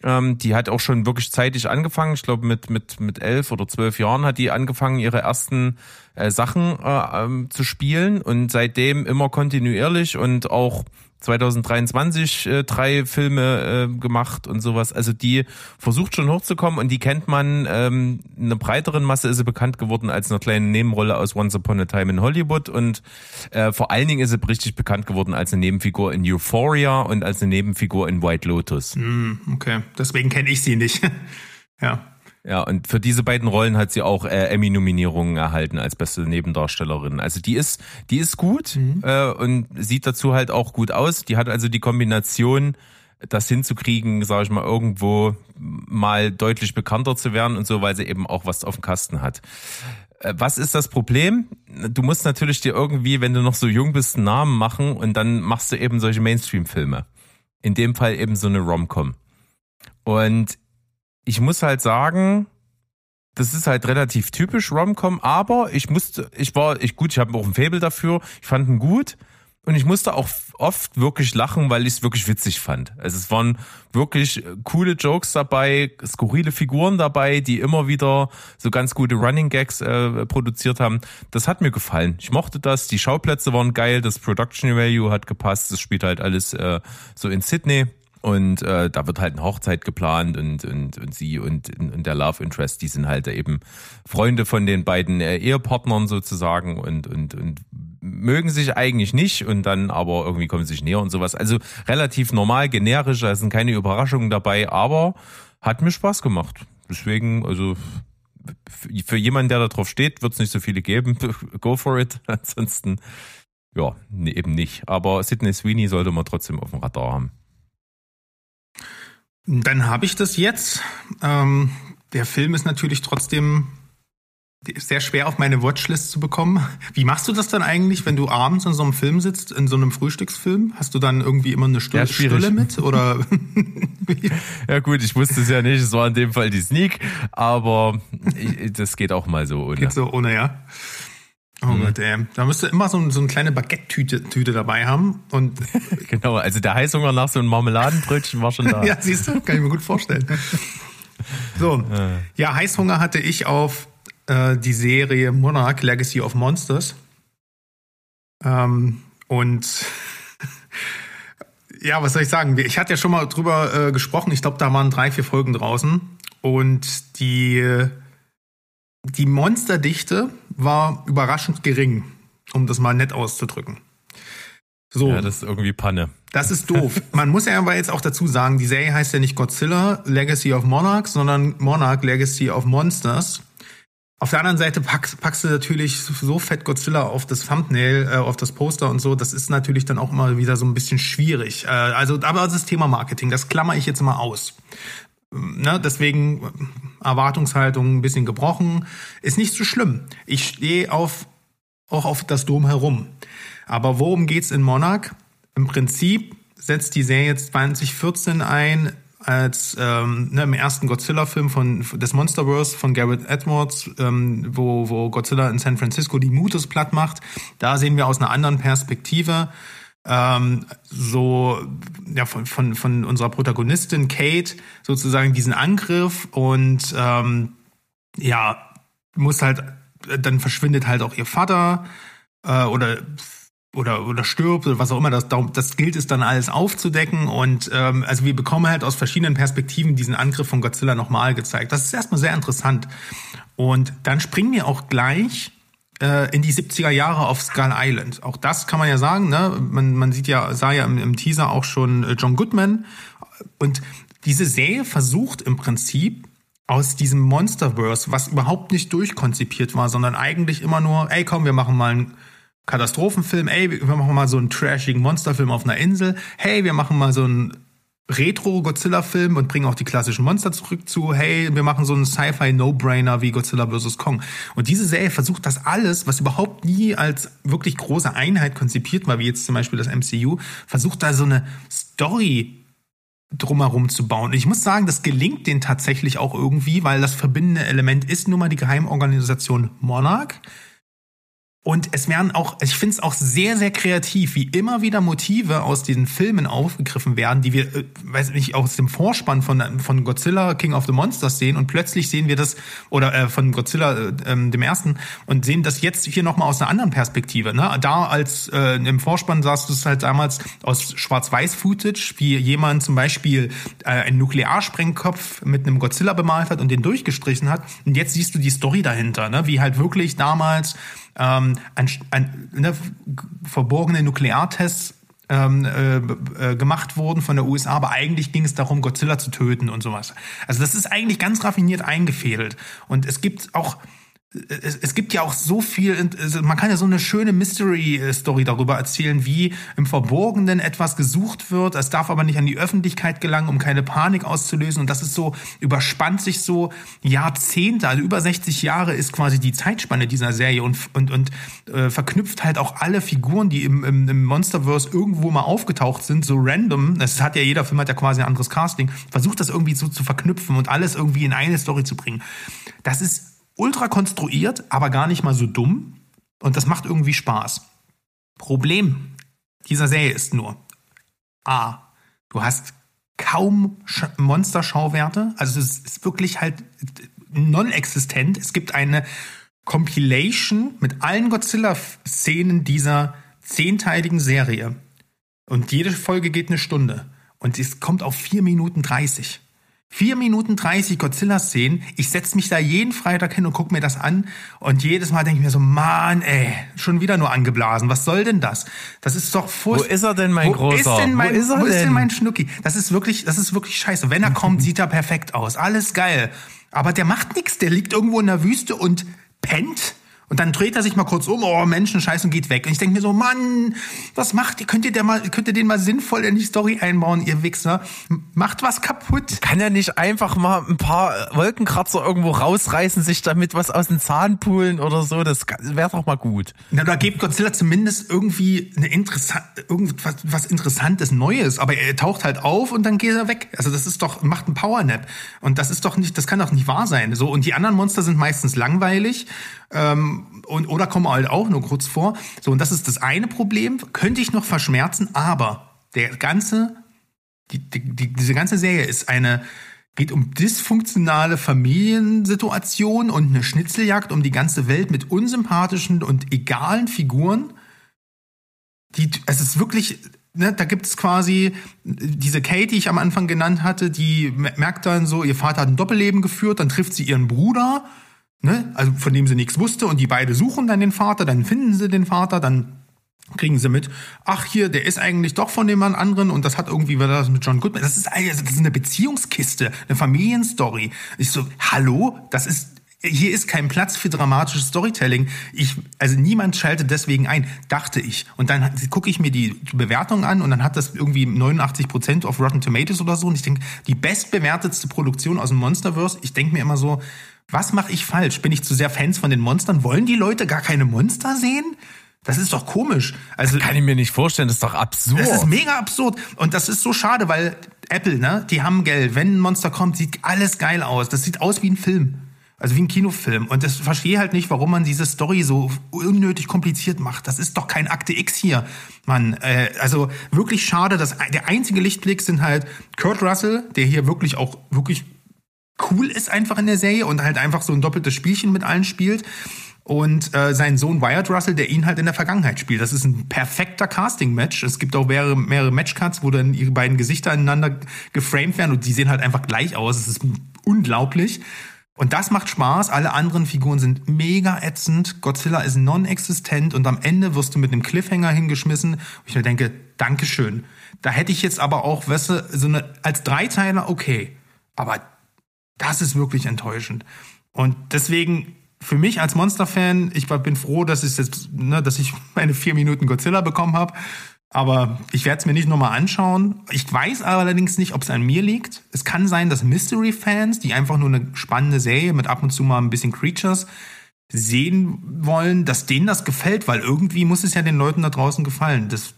Ähm, die hat auch schon wirklich zeitig angefangen. Ich glaube, mit, mit, mit elf oder zwölf Jahren hat die angefangen, ihre ersten äh, Sachen äh, ähm, zu spielen und seitdem immer kontinuierlich und auch 2023 äh, drei Filme äh, gemacht und sowas. Also die versucht schon hochzukommen und die kennt man, ähm, in einer breiteren Masse ist sie bekannt geworden als eine kleine Nebenrolle aus Once Upon a Time in Hollywood und äh, vor allen Dingen ist sie richtig bekannt geworden als eine Nebenfigur in Euphoria und als eine Nebenfigur in White Lotus. Mm, okay, deswegen kenne ich sie nicht. ja. Ja, und für diese beiden Rollen hat sie auch äh, Emmy-Nominierungen erhalten als beste Nebendarstellerin. Also die ist, die ist gut mhm. äh, und sieht dazu halt auch gut aus. Die hat also die Kombination, das hinzukriegen, sage ich mal, irgendwo mal deutlich bekannter zu werden und so, weil sie eben auch was auf dem Kasten hat. Äh, was ist das Problem? Du musst natürlich dir irgendwie, wenn du noch so jung bist, einen Namen machen und dann machst du eben solche Mainstream-Filme. In dem Fall eben so eine Rom-Com. Und ich muss halt sagen, das ist halt relativ typisch Romcom, aber ich musste, ich war, ich gut, ich habe auch ein Faible dafür, ich fand ihn gut und ich musste auch oft wirklich lachen, weil ich es wirklich witzig fand. Also es waren wirklich coole Jokes dabei, skurrile Figuren dabei, die immer wieder so ganz gute Running Gags äh, produziert haben. Das hat mir gefallen. Ich mochte das, die Schauplätze waren geil, das Production Value hat gepasst, das spielt halt alles äh, so in Sydney. Und äh, da wird halt eine Hochzeit geplant und, und, und sie und, und der Love Interest, die sind halt eben Freunde von den beiden äh, Ehepartnern sozusagen und, und, und mögen sich eigentlich nicht und dann aber irgendwie kommen sie sich näher und sowas. Also relativ normal, generisch, da sind keine Überraschungen dabei, aber hat mir Spaß gemacht. Deswegen, also für jemanden, der da drauf steht, wird es nicht so viele geben. Go for it. Ansonsten, ja, nee, eben nicht. Aber Sidney Sweeney sollte man trotzdem auf dem Radar haben. Dann habe ich das jetzt. Ähm, der Film ist natürlich trotzdem sehr schwer auf meine Watchlist zu bekommen. Wie machst du das dann eigentlich, wenn du abends in so einem Film sitzt, in so einem Frühstücksfilm? Hast du dann irgendwie immer eine Stulle, ja, Stulle mit? Oder? ja gut, ich wusste es ja nicht. Es war in dem Fall die Sneak, aber ich, das geht auch mal so ohne. Geht so ohne, ja. Oh mhm. Gott, ey. Da müsste immer so, so eine kleine Baguette-Tüte Tüte dabei haben. Und genau, also der Heißhunger nach so einem Marmeladenbrötchen war schon da. ja, siehst du, kann ich mir gut vorstellen. so, ja, Heißhunger hatte ich auf äh, die Serie Monarch Legacy of Monsters. Ähm, und ja, was soll ich sagen? Ich hatte ja schon mal drüber äh, gesprochen. Ich glaube, da waren drei, vier Folgen draußen. Und die die Monsterdichte war überraschend gering, um das mal nett auszudrücken. So. Ja, das ist irgendwie Panne. Das ist doof. Man muss ja aber jetzt auch dazu sagen, die Serie heißt ja nicht Godzilla Legacy of Monarchs, sondern Monarch Legacy of Monsters. Auf der anderen Seite packst, packst du natürlich so fett Godzilla auf das Thumbnail, äh, auf das Poster und so. Das ist natürlich dann auch immer wieder so ein bisschen schwierig. Äh, also, aber das Thema Marketing, das klammer ich jetzt mal aus. Ne, deswegen Erwartungshaltung ein bisschen gebrochen. Ist nicht so schlimm. Ich stehe auf, auch auf das Dom herum. Aber worum geht's in Monarch? Im Prinzip setzt die Serie jetzt 2014 ein als ähm, ne, im ersten Godzilla-Film von des Monsterverse von Garrett Edwards, ähm, wo, wo Godzilla in San Francisco die Mutes platt macht. Da sehen wir aus einer anderen Perspektive ähm, so ja von, von von unserer Protagonistin Kate sozusagen diesen Angriff und ähm, ja muss halt dann verschwindet halt auch ihr Vater äh, oder oder oder stirbt oder was auch immer, das, das gilt es dann alles aufzudecken und ähm, also wir bekommen halt aus verschiedenen Perspektiven diesen Angriff von Godzilla nochmal gezeigt. Das ist erstmal sehr interessant und dann springen wir auch gleich äh, in die 70er Jahre auf Skull Island. Auch das kann man ja sagen, ne? man, man sieht ja, sah ja im, im Teaser auch schon äh, John Goodman und diese Serie versucht im Prinzip aus diesem Monsterverse, was überhaupt nicht durchkonzipiert war, sondern eigentlich immer nur, ey komm, wir machen mal einen Katastrophenfilm, ey, wir machen mal so einen trashigen Monsterfilm auf einer Insel, hey, wir machen mal so einen Retro-Godzilla-Film und bringen auch die klassischen Monster zurück zu, hey, wir machen so einen Sci-Fi-No-Brainer wie Godzilla vs. Kong. Und diese Serie versucht das alles, was überhaupt nie als wirklich große Einheit konzipiert war, wie jetzt zum Beispiel das MCU, versucht da so eine Story drumherum zu bauen. Und ich muss sagen, das gelingt denen tatsächlich auch irgendwie, weil das verbindende Element ist nun mal die Geheimorganisation Monarch. Und es werden auch, ich finde es auch sehr, sehr kreativ, wie immer wieder Motive aus diesen Filmen aufgegriffen werden, die wir, äh, weiß nicht, aus dem Vorspann von, von Godzilla King of the Monsters sehen und plötzlich sehen wir das, oder äh, von Godzilla äh, ähm, dem ersten, und sehen das jetzt hier nochmal aus einer anderen Perspektive. Ne? Da als äh, im Vorspann sahst du es halt damals aus Schwarz-Weiß-Footage, wie jemand zum Beispiel äh, einen Nuklearsprengkopf mit einem Godzilla bemalt hat und den durchgestrichen hat. Und jetzt siehst du die Story dahinter, ne? wie halt wirklich damals ähm, ein, ein, ne, verborgene Nukleartests ähm, äh, äh, gemacht wurden von der USA, aber eigentlich ging es darum, Godzilla zu töten und sowas. Also das ist eigentlich ganz raffiniert eingefädelt. Und es gibt auch es, es gibt ja auch so viel, also man kann ja so eine schöne Mystery-Story darüber erzählen, wie im Verborgenen etwas gesucht wird. Es darf aber nicht an die Öffentlichkeit gelangen, um keine Panik auszulösen. Und das ist so, überspannt sich so Jahrzehnte, also über 60 Jahre ist quasi die Zeitspanne dieser Serie und, und, und äh, verknüpft halt auch alle Figuren, die im, im, im Monsterverse irgendwo mal aufgetaucht sind, so random. Das hat ja jeder Film hat ja quasi ein anderes Casting. Versucht das irgendwie so zu verknüpfen und alles irgendwie in eine Story zu bringen. Das ist ultra konstruiert, aber gar nicht mal so dumm. Und das macht irgendwie Spaß. Problem dieser Serie ist nur, A, du hast kaum Monsterschauwerte. Also es ist wirklich halt non-existent. Es gibt eine Compilation mit allen Godzilla-Szenen dieser zehnteiligen Serie. Und jede Folge geht eine Stunde. Und es kommt auf vier Minuten dreißig. 4 Minuten 30 Godzilla-Szenen. Ich setze mich da jeden Freitag hin und gucke mir das an. Und jedes Mal denke ich mir so, Mann, ey, schon wieder nur angeblasen. Was soll denn das? Das ist doch furchtbar. Wo ist er denn, mein wo Großer? Ist denn mein, wo ist, er wo ist denn mein Schnucki? Das ist wirklich, das ist wirklich scheiße. Wenn er kommt, sieht er perfekt aus. Alles geil. Aber der macht nichts. Der liegt irgendwo in der Wüste und pennt und dann dreht er sich mal kurz um, oh, Menschenscheiß und geht weg. Und ich denke mir so, Mann, was macht ihr? Könnt ihr, der mal, könnt ihr den mal sinnvoll in die Story einbauen, ihr Wichser? Macht was kaputt. Kann er nicht einfach mal ein paar Wolkenkratzer irgendwo rausreißen, sich damit was aus den Zahn pulen oder so? Das wäre doch mal gut. Na, da gibt Godzilla zumindest irgendwie eine interessant, irgendwas was Interessantes, Neues. Aber er taucht halt auf und dann geht er weg. Also das ist doch, macht ein Powernap. Und das ist doch nicht, das kann doch nicht wahr sein. So, und die anderen Monster sind meistens langweilig ähm, und, oder kommen halt auch nur kurz vor. So, und das ist das eine Problem, könnte ich noch verschmerzen, aber der ganze, die, die, diese ganze Serie ist eine, geht um dysfunktionale Familiensituation und eine Schnitzeljagd um die ganze Welt mit unsympathischen und egalen Figuren. Die, es ist wirklich, ne, da gibt es quasi diese Kate, die ich am Anfang genannt hatte, die merkt dann so, ihr Vater hat ein Doppelleben geführt, dann trifft sie ihren Bruder ne? also von dem sie nichts wusste und die beide suchen dann den Vater, dann finden sie den Vater, dann kriegen sie mit, ach hier, der ist eigentlich doch von dem anderen und das hat irgendwie was mit John Goodman. Das ist, das ist eine Beziehungskiste, eine Familienstory. Ich so, hallo, das ist hier ist kein Platz für dramatisches Storytelling. Ich, also niemand schaltet deswegen ein, dachte ich. Und dann gucke ich mir die Bewertung an und dann hat das irgendwie 89 Prozent auf Rotten Tomatoes oder so. Und ich denke, die bestbewertetste Produktion aus dem Monsterverse. Ich denke mir immer so, was mache ich falsch? Bin ich zu sehr Fans von den Monstern? Wollen die Leute gar keine Monster sehen? Das ist doch komisch. Also das kann ich mir nicht vorstellen, das ist doch absurd. Das ist mega absurd und das ist so schade, weil Apple, ne, die haben Geld. Wenn ein Monster kommt, sieht alles geil aus. Das sieht aus wie ein Film. Also wie ein Kinofilm. Und das verstehe halt nicht, warum man diese Story so unnötig kompliziert macht. Das ist doch kein Akte X hier, Mann. Äh, also wirklich schade, dass der einzige Lichtblick sind halt Kurt Russell, der hier wirklich auch wirklich cool ist einfach in der Serie und halt einfach so ein doppeltes Spielchen mit allen spielt. und äh, sein Sohn Wyatt Russell, der ihn halt in der Vergangenheit spielt. Das ist ein perfekter Casting-Match. Es gibt auch mehrere, mehrere Matchcuts, wo dann ihre beiden Gesichter aneinander geframed werden und die sehen halt einfach gleich aus. Es ist unglaublich. Und das macht Spaß. Alle anderen Figuren sind mega ätzend. Godzilla ist non-existent und am Ende wirst du mit einem Cliffhanger hingeschmissen. Und ich mir denke, Dankeschön. Da hätte ich jetzt aber auch, weißt du, so eine, als Dreiteiler okay. Aber das ist wirklich enttäuschend. Und deswegen, für mich als Monster-Fan, ich bin froh, dass ich jetzt, ne, dass ich meine vier Minuten Godzilla bekommen habe. Aber ich werde es mir nicht nochmal anschauen. Ich weiß allerdings nicht, ob es an mir liegt. Es kann sein, dass Mystery-Fans, die einfach nur eine spannende Serie mit ab und zu mal ein bisschen Creatures sehen wollen, dass denen das gefällt, weil irgendwie muss es ja den Leuten da draußen gefallen. Das,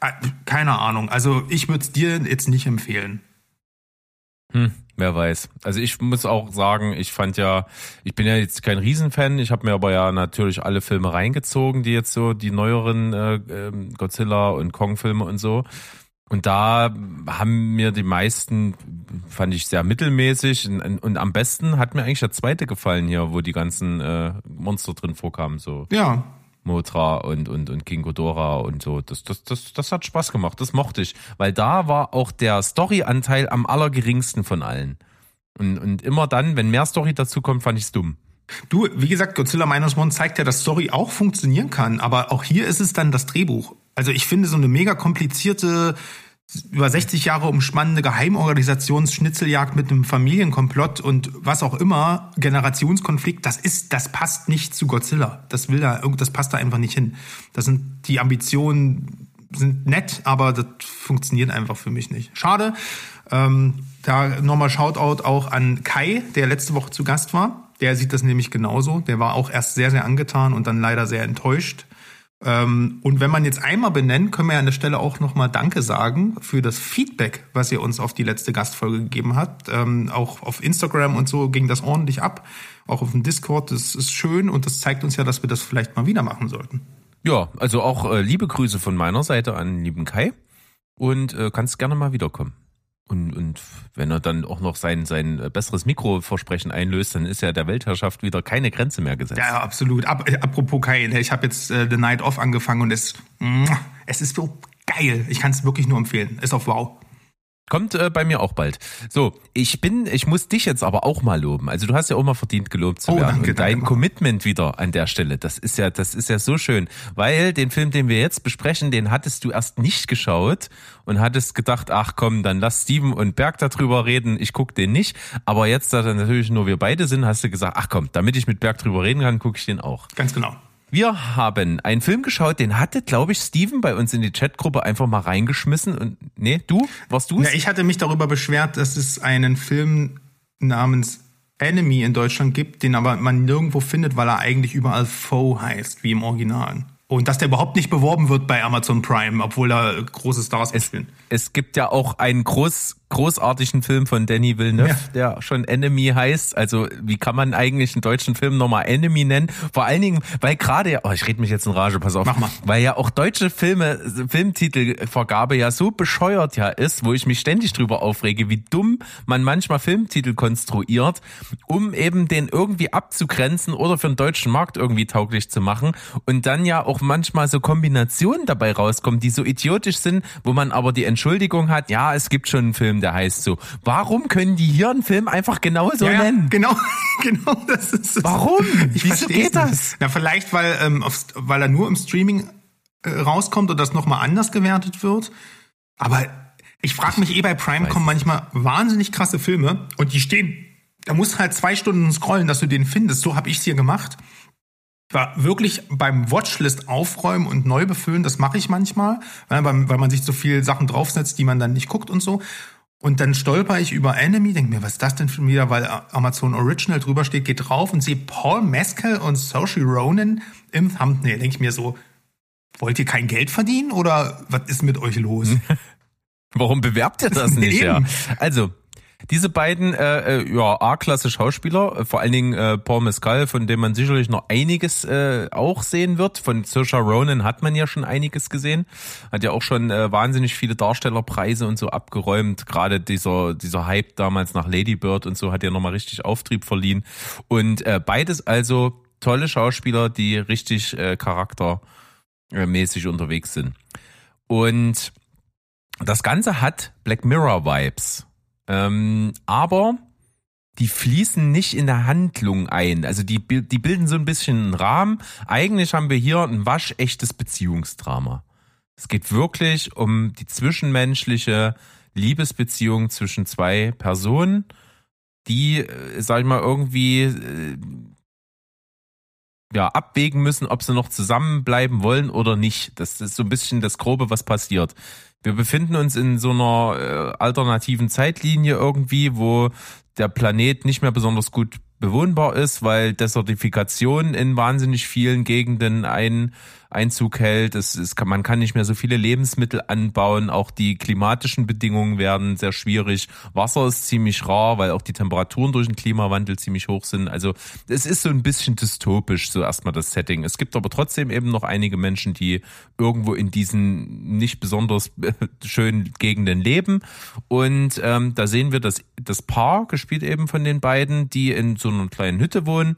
äh, keine Ahnung. Also ich würde es dir jetzt nicht empfehlen. Hm, wer weiß. Also ich muss auch sagen, ich fand ja, ich bin ja jetzt kein Riesenfan, ich habe mir aber ja natürlich alle Filme reingezogen, die jetzt so die neueren äh, ähm, Godzilla und Kong-Filme und so. Und da haben mir die meisten, fand ich sehr mittelmäßig. Und, und, am besten hat mir eigentlich der zweite gefallen hier, wo die ganzen äh, Monster drin vorkamen. So. Ja, Motra und, und, und King Ghidorah und so. Das, das, das, das hat Spaß gemacht. Das mochte ich. Weil da war auch der Story-Anteil am allergeringsten von allen. Und, und immer dann, wenn mehr Story dazu kommt, fand ich es dumm. Du, wie gesagt, Godzilla Minus One zeigt ja, dass Story auch funktionieren kann, aber auch hier ist es dann das Drehbuch. Also ich finde so eine mega komplizierte über 60 Jahre umspannende Geheimorganisationsschnitzeljagd mit einem Familienkomplott und was auch immer, Generationskonflikt, das ist, das passt nicht zu Godzilla. Das will da, das passt da einfach nicht hin. Das sind die Ambitionen sind nett, aber das funktioniert einfach für mich nicht. Schade. Ähm, da nochmal Shoutout auch an Kai, der letzte Woche zu Gast war. Der sieht das nämlich genauso. Der war auch erst sehr, sehr angetan und dann leider sehr enttäuscht. Ähm, und wenn man jetzt einmal benennt, können wir an der Stelle auch nochmal Danke sagen für das Feedback, was ihr uns auf die letzte Gastfolge gegeben habt. Ähm, auch auf Instagram und so ging das ordentlich ab. Auch auf dem Discord, das ist schön und das zeigt uns ja, dass wir das vielleicht mal wieder machen sollten. Ja, also auch äh, liebe Grüße von meiner Seite an lieben Kai und äh, kannst gerne mal wiederkommen. Und, und wenn er dann auch noch sein, sein besseres Mikroversprechen einlöst, dann ist ja der Weltherrschaft wieder keine Grenze mehr gesetzt. Ja, absolut. Ab, äh, apropos Kai, ich habe jetzt äh, The Night Off angefangen und es, es ist so geil. Ich kann es wirklich nur empfehlen. Ist auf Wow. Kommt äh, bei mir auch bald. So, ich bin, ich muss dich jetzt aber auch mal loben. Also du hast ja auch mal verdient, gelobt zu oh, werden. Danke, und dein danke. Commitment wieder an der Stelle, das ist ja, das ist ja so schön. Weil den Film, den wir jetzt besprechen, den hattest du erst nicht geschaut und hattest gedacht, ach komm, dann lass Steven und Berg darüber reden, ich guck den nicht. Aber jetzt, da dann natürlich nur wir beide sind, hast du gesagt, ach komm, damit ich mit Berg drüber reden kann, gucke ich den auch. Ganz genau. Wir haben einen Film geschaut, den hatte, glaube ich, Steven bei uns in die Chatgruppe einfach mal reingeschmissen. Und nee, du? Warst du Ja, ich hatte mich darüber beschwert, dass es einen Film namens Enemy in Deutschland gibt, den aber man nirgendwo findet, weil er eigentlich überall Foe heißt, wie im Original. Und dass der überhaupt nicht beworben wird bei Amazon Prime, obwohl da große Stars es, spielen. Es gibt ja auch einen groß, großartigen Film von Danny Villeneuve, ja. der schon Enemy heißt. Also wie kann man eigentlich einen deutschen Film nochmal Enemy nennen? Vor allen Dingen, weil gerade oh, ich rede mich jetzt in Rage, pass auf. Mach mal. Weil ja auch deutsche Filme, Filmtitelvergabe ja so bescheuert ja ist, wo ich mich ständig drüber aufrege, wie dumm man manchmal Filmtitel konstruiert, um eben den irgendwie abzugrenzen oder für den deutschen Markt irgendwie tauglich zu machen. Und dann ja auch manchmal so Kombinationen dabei rauskommen, die so idiotisch sind, wo man aber die Entschuldigung hat, ja, es gibt schon einen Film, der heißt so. Warum können die hier einen Film einfach genauso ja, nennen? Genau, genau, das ist es. Warum? Ich Wieso geht das? Na, vielleicht, weil, ähm, auf, weil er nur im Streaming äh, rauskommt und das nochmal anders gewertet wird. Aber ich frage mich eh bei Prime kommen manchmal wahnsinnig krasse Filme und die stehen, da musst halt zwei Stunden scrollen, dass du den findest. So habe ich es hier gemacht war wirklich beim Watchlist aufräumen und neu befüllen, das mache ich manchmal, weil, weil man sich so viel Sachen draufsetzt, die man dann nicht guckt und so. Und dann stolper ich über Enemy, denke mir, was ist das denn schon wieder, weil Amazon Original drüber steht, geht drauf und sehe Paul Mescal und Saoirse Ronan im Thumbnail. Denke ich mir so, wollt ihr kein Geld verdienen oder was ist mit euch los? Warum bewerbt ihr das nicht? ja? Also, diese beiden äh, äh, ja, A-Klasse Schauspieler, äh, vor allen Dingen äh, Paul Mescal, von dem man sicherlich noch einiges äh, auch sehen wird. Von Saoirse Ronan hat man ja schon einiges gesehen. Hat ja auch schon äh, wahnsinnig viele Darstellerpreise und so abgeräumt. Gerade dieser, dieser Hype damals nach Lady Bird und so hat ja nochmal richtig Auftrieb verliehen. Und äh, beides also tolle Schauspieler, die richtig äh, charaktermäßig unterwegs sind. Und das Ganze hat Black Mirror Vibes. Ähm, aber die fließen nicht in der Handlung ein. Also die, die bilden so ein bisschen einen Rahmen. Eigentlich haben wir hier ein waschechtes Beziehungsdrama. Es geht wirklich um die zwischenmenschliche Liebesbeziehung zwischen zwei Personen, die, äh, sag ich mal, irgendwie äh, ja, abwägen müssen, ob sie noch zusammenbleiben wollen oder nicht. Das ist so ein bisschen das Grobe, was passiert. Wir befinden uns in so einer äh, alternativen Zeitlinie irgendwie, wo der Planet nicht mehr besonders gut bewohnbar ist, weil Desertifikation in wahnsinnig vielen Gegenden ein Einzug hält. Es, es man kann nicht mehr so viele Lebensmittel anbauen. Auch die klimatischen Bedingungen werden sehr schwierig. Wasser ist ziemlich rar, weil auch die Temperaturen durch den Klimawandel ziemlich hoch sind. Also es ist so ein bisschen dystopisch, so erstmal das Setting. Es gibt aber trotzdem eben noch einige Menschen, die irgendwo in diesen nicht besonders schönen Gegenden leben. Und ähm, da sehen wir das, das Paar, gespielt eben von den beiden, die in so einer kleinen Hütte wohnen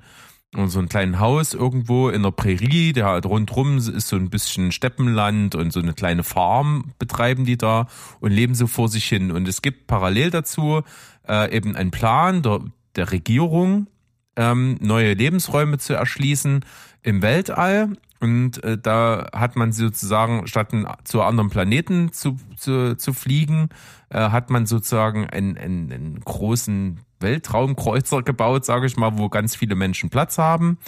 und so ein kleines Haus irgendwo in der Prärie, der halt rundrum ist so ein bisschen Steppenland und so eine kleine Farm betreiben die da und leben so vor sich hin. Und es gibt parallel dazu äh, eben einen Plan der, der Regierung, ähm, neue Lebensräume zu erschließen im Weltall. Und äh, da hat man sozusagen, statt ein, zu anderen Planeten zu, zu, zu fliegen, äh, hat man sozusagen einen, einen, einen großen Weltraumkreuzer gebaut, sage ich mal, wo ganz viele Menschen Platz haben.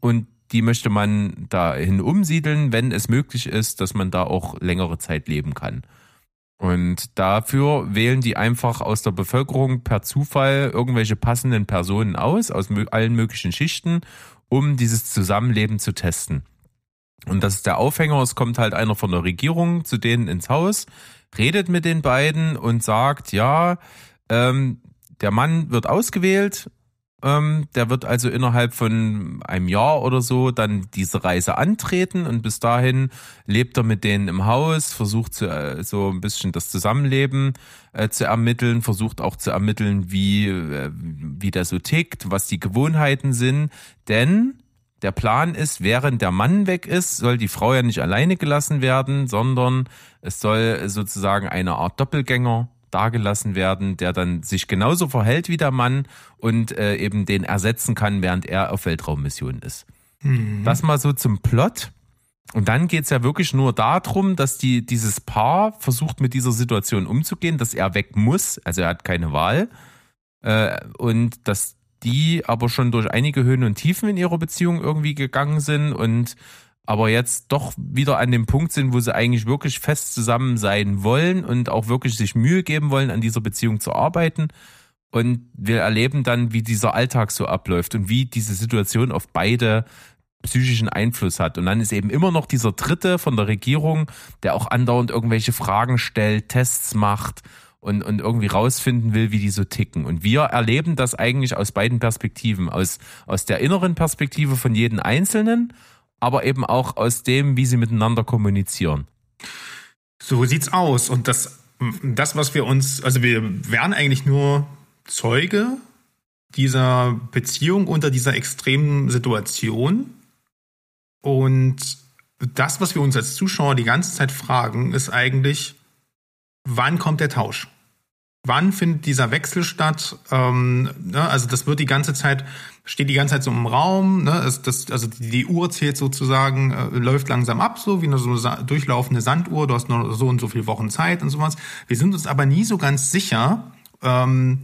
Und die möchte man dahin umsiedeln, wenn es möglich ist, dass man da auch längere Zeit leben kann. Und dafür wählen die einfach aus der Bevölkerung per Zufall irgendwelche passenden Personen aus, aus allen möglichen Schichten, um dieses Zusammenleben zu testen. Und das ist der Aufhänger. Es kommt halt einer von der Regierung zu denen ins Haus, redet mit den beiden und sagt, ja, ähm, der Mann wird ausgewählt, ähm, der wird also innerhalb von einem Jahr oder so dann diese Reise antreten und bis dahin lebt er mit denen im Haus, versucht zu, äh, so ein bisschen das Zusammenleben äh, zu ermitteln, versucht auch zu ermitteln, wie, äh, wie der so tickt, was die Gewohnheiten sind, denn der Plan ist, während der Mann weg ist, soll die Frau ja nicht alleine gelassen werden, sondern es soll sozusagen eine Art Doppelgänger dargelassen werden, der dann sich genauso verhält wie der Mann und äh, eben den ersetzen kann, während er auf Weltraummission ist. Mhm. Das mal so zum Plot. Und dann geht's ja wirklich nur darum, dass die, dieses Paar versucht, mit dieser Situation umzugehen, dass er weg muss, also er hat keine Wahl. Äh, und dass die aber schon durch einige Höhen und Tiefen in ihrer Beziehung irgendwie gegangen sind und aber jetzt doch wieder an dem Punkt sind, wo sie eigentlich wirklich fest zusammen sein wollen und auch wirklich sich Mühe geben wollen, an dieser Beziehung zu arbeiten. Und wir erleben dann, wie dieser Alltag so abläuft und wie diese Situation auf beide psychischen Einfluss hat. Und dann ist eben immer noch dieser Dritte von der Regierung, der auch andauernd irgendwelche Fragen stellt, Tests macht und, und irgendwie rausfinden will, wie die so ticken. Und wir erleben das eigentlich aus beiden Perspektiven. Aus, aus der inneren Perspektive von jedem Einzelnen aber eben auch aus dem, wie sie miteinander kommunizieren. So sieht's aus. Und das, das, was wir uns, also wir wären eigentlich nur Zeuge dieser Beziehung unter dieser extremen Situation. Und das, was wir uns als Zuschauer die ganze Zeit fragen, ist eigentlich, wann kommt der Tausch? Wann findet dieser Wechsel statt? Ähm, ne, also das wird die ganze Zeit steht die ganze Zeit so im Raum, ne? Es, das, also die Uhr zählt sozusagen, äh, läuft langsam ab, so wie eine so durchlaufende Sanduhr, du hast nur so und so viele Wochen Zeit und sowas. Wir sind uns aber nie so ganz sicher, ähm,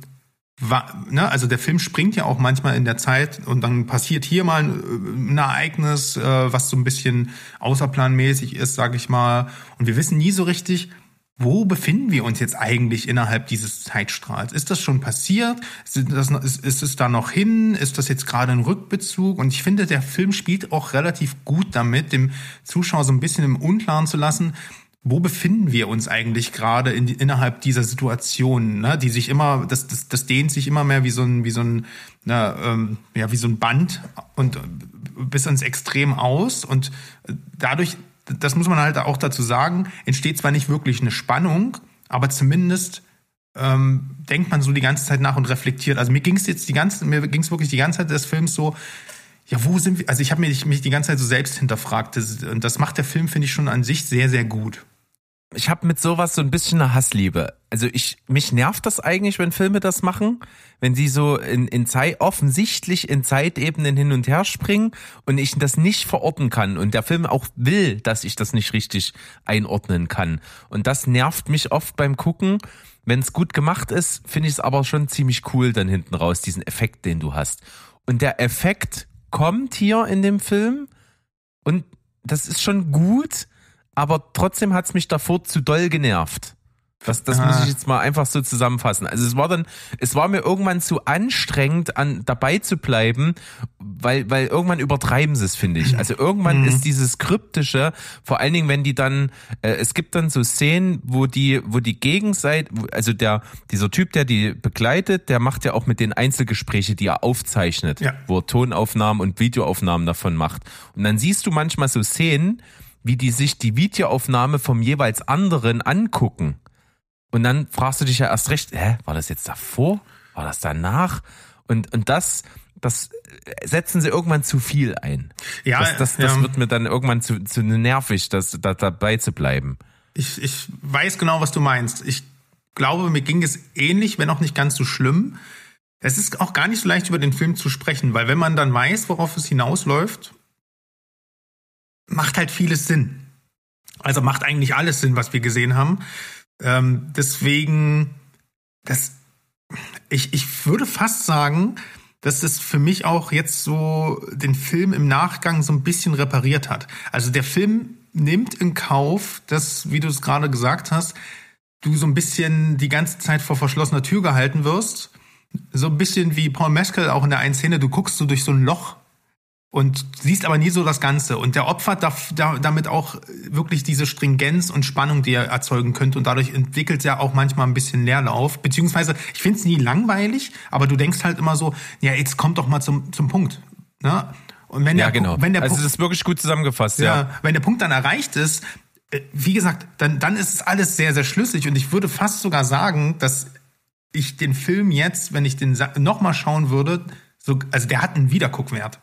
ne, also der Film springt ja auch manchmal in der Zeit und dann passiert hier mal ein, ein Ereignis, äh, was so ein bisschen außerplanmäßig ist, sag ich mal. Und wir wissen nie so richtig, wo befinden wir uns jetzt eigentlich innerhalb dieses Zeitstrahls? Ist das schon passiert? Ist, das, ist, ist es da noch hin? Ist das jetzt gerade ein Rückbezug? Und ich finde, der Film spielt auch relativ gut damit, dem Zuschauer so ein bisschen im Unklaren zu lassen, wo befinden wir uns eigentlich gerade in, innerhalb dieser Situation, ne, die sich immer, das, das, das dehnt sich immer mehr wie so ein, wie so ein, na, ähm, ja, wie so ein Band und bis ans Extrem aus und dadurch das muss man halt auch dazu sagen, entsteht zwar nicht wirklich eine Spannung, aber zumindest ähm, denkt man so die ganze Zeit nach und reflektiert. Also mir ging es jetzt die ganze, mir ging es wirklich die ganze Zeit des Films so, ja, wo sind wir? Also ich habe mich, mich die ganze Zeit so selbst hinterfragt. Das, und das macht der Film, finde ich, schon an sich sehr, sehr gut. Ich habe mit sowas so ein bisschen eine Hassliebe. Also ich mich nervt das eigentlich, wenn Filme das machen, wenn sie so in, in Zeit offensichtlich in Zeitebenen hin und her springen und ich das nicht verorten kann und der Film auch will, dass ich das nicht richtig einordnen kann. Und das nervt mich oft beim Gucken. Wenn es gut gemacht ist, finde ich es aber schon ziemlich cool dann hinten raus, diesen Effekt, den du hast. Und der Effekt kommt hier in dem Film und das ist schon gut, aber trotzdem hat's mich davor zu doll genervt. Das, das muss ich jetzt mal einfach so zusammenfassen. Also es war dann, es war mir irgendwann zu anstrengend, an dabei zu bleiben, weil, weil irgendwann übertreiben sie es, finde ich. Also irgendwann mhm. ist dieses kryptische, vor allen Dingen, wenn die dann, äh, es gibt dann so Szenen, wo die, wo die Gegenseite, also der, dieser Typ, der die begleitet, der macht ja auch mit den Einzelgespräche, die er aufzeichnet, ja. wo er Tonaufnahmen und Videoaufnahmen davon macht. Und dann siehst du manchmal so Szenen, wie die sich die Videoaufnahme vom jeweils anderen angucken. Und dann fragst du dich ja erst recht, hä, war das jetzt davor? War das danach? Und, und das, das setzen sie irgendwann zu viel ein. Ja, das, das, das ja. wird mir dann irgendwann zu, zu nervig, das, da dabei zu bleiben. Ich, ich weiß genau, was du meinst. Ich glaube, mir ging es ähnlich, wenn auch nicht ganz so schlimm. Es ist auch gar nicht so leicht, über den Film zu sprechen, weil wenn man dann weiß, worauf es hinausläuft, macht halt vieles Sinn. Also macht eigentlich alles Sinn, was wir gesehen haben. Ähm, deswegen, das, ich, ich würde fast sagen, dass das für mich auch jetzt so den Film im Nachgang so ein bisschen repariert hat. Also der Film nimmt in Kauf, dass, wie du es gerade gesagt hast, du so ein bisschen die ganze Zeit vor verschlossener Tür gehalten wirst. So ein bisschen wie Paul Mescal auch in der einen Szene, du guckst so durch so ein Loch und siehst aber nie so das Ganze. Und der opfert da, da, damit auch wirklich diese Stringenz und Spannung, die er erzeugen könnte. Und dadurch entwickelt er auch manchmal ein bisschen Leerlauf. Beziehungsweise, ich finde es nie langweilig, aber du denkst halt immer so, ja, jetzt kommt doch mal zum, zum Punkt. Ne? Und wenn der, ja, genau. wenn der also das ist wirklich gut zusammengefasst, ja, ja. Wenn der Punkt dann erreicht ist, äh, wie gesagt, dann, dann ist es alles sehr, sehr schlüssig. Und ich würde fast sogar sagen, dass ich den Film jetzt, wenn ich den nochmal schauen würde, so, also der hat einen Wiederguckwert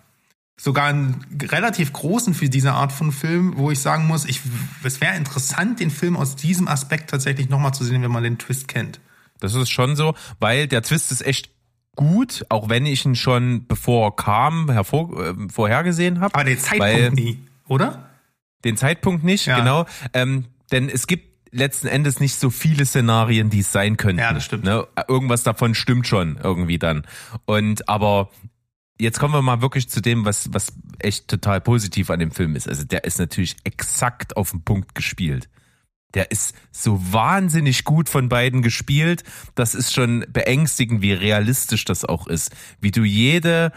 sogar einen relativ großen für diese Art von Film, wo ich sagen muss, ich, es wäre interessant, den Film aus diesem Aspekt tatsächlich nochmal zu sehen, wenn man den Twist kennt. Das ist schon so, weil der Twist ist echt gut, auch wenn ich ihn schon bevor er kam hervor, äh, vorhergesehen habe. Aber den Zeitpunkt nie, oder? Den Zeitpunkt nicht, ja. genau. Ähm, denn es gibt letzten Endes nicht so viele Szenarien, die es sein könnten. Ja, das stimmt. Ne? Irgendwas davon stimmt schon irgendwie dann. Und aber jetzt kommen wir mal wirklich zu dem, was, was echt total positiv an dem Film ist. Also der ist natürlich exakt auf den Punkt gespielt. Der ist so wahnsinnig gut von beiden gespielt. Das ist schon beängstigend, wie realistisch das auch ist. Wie du jede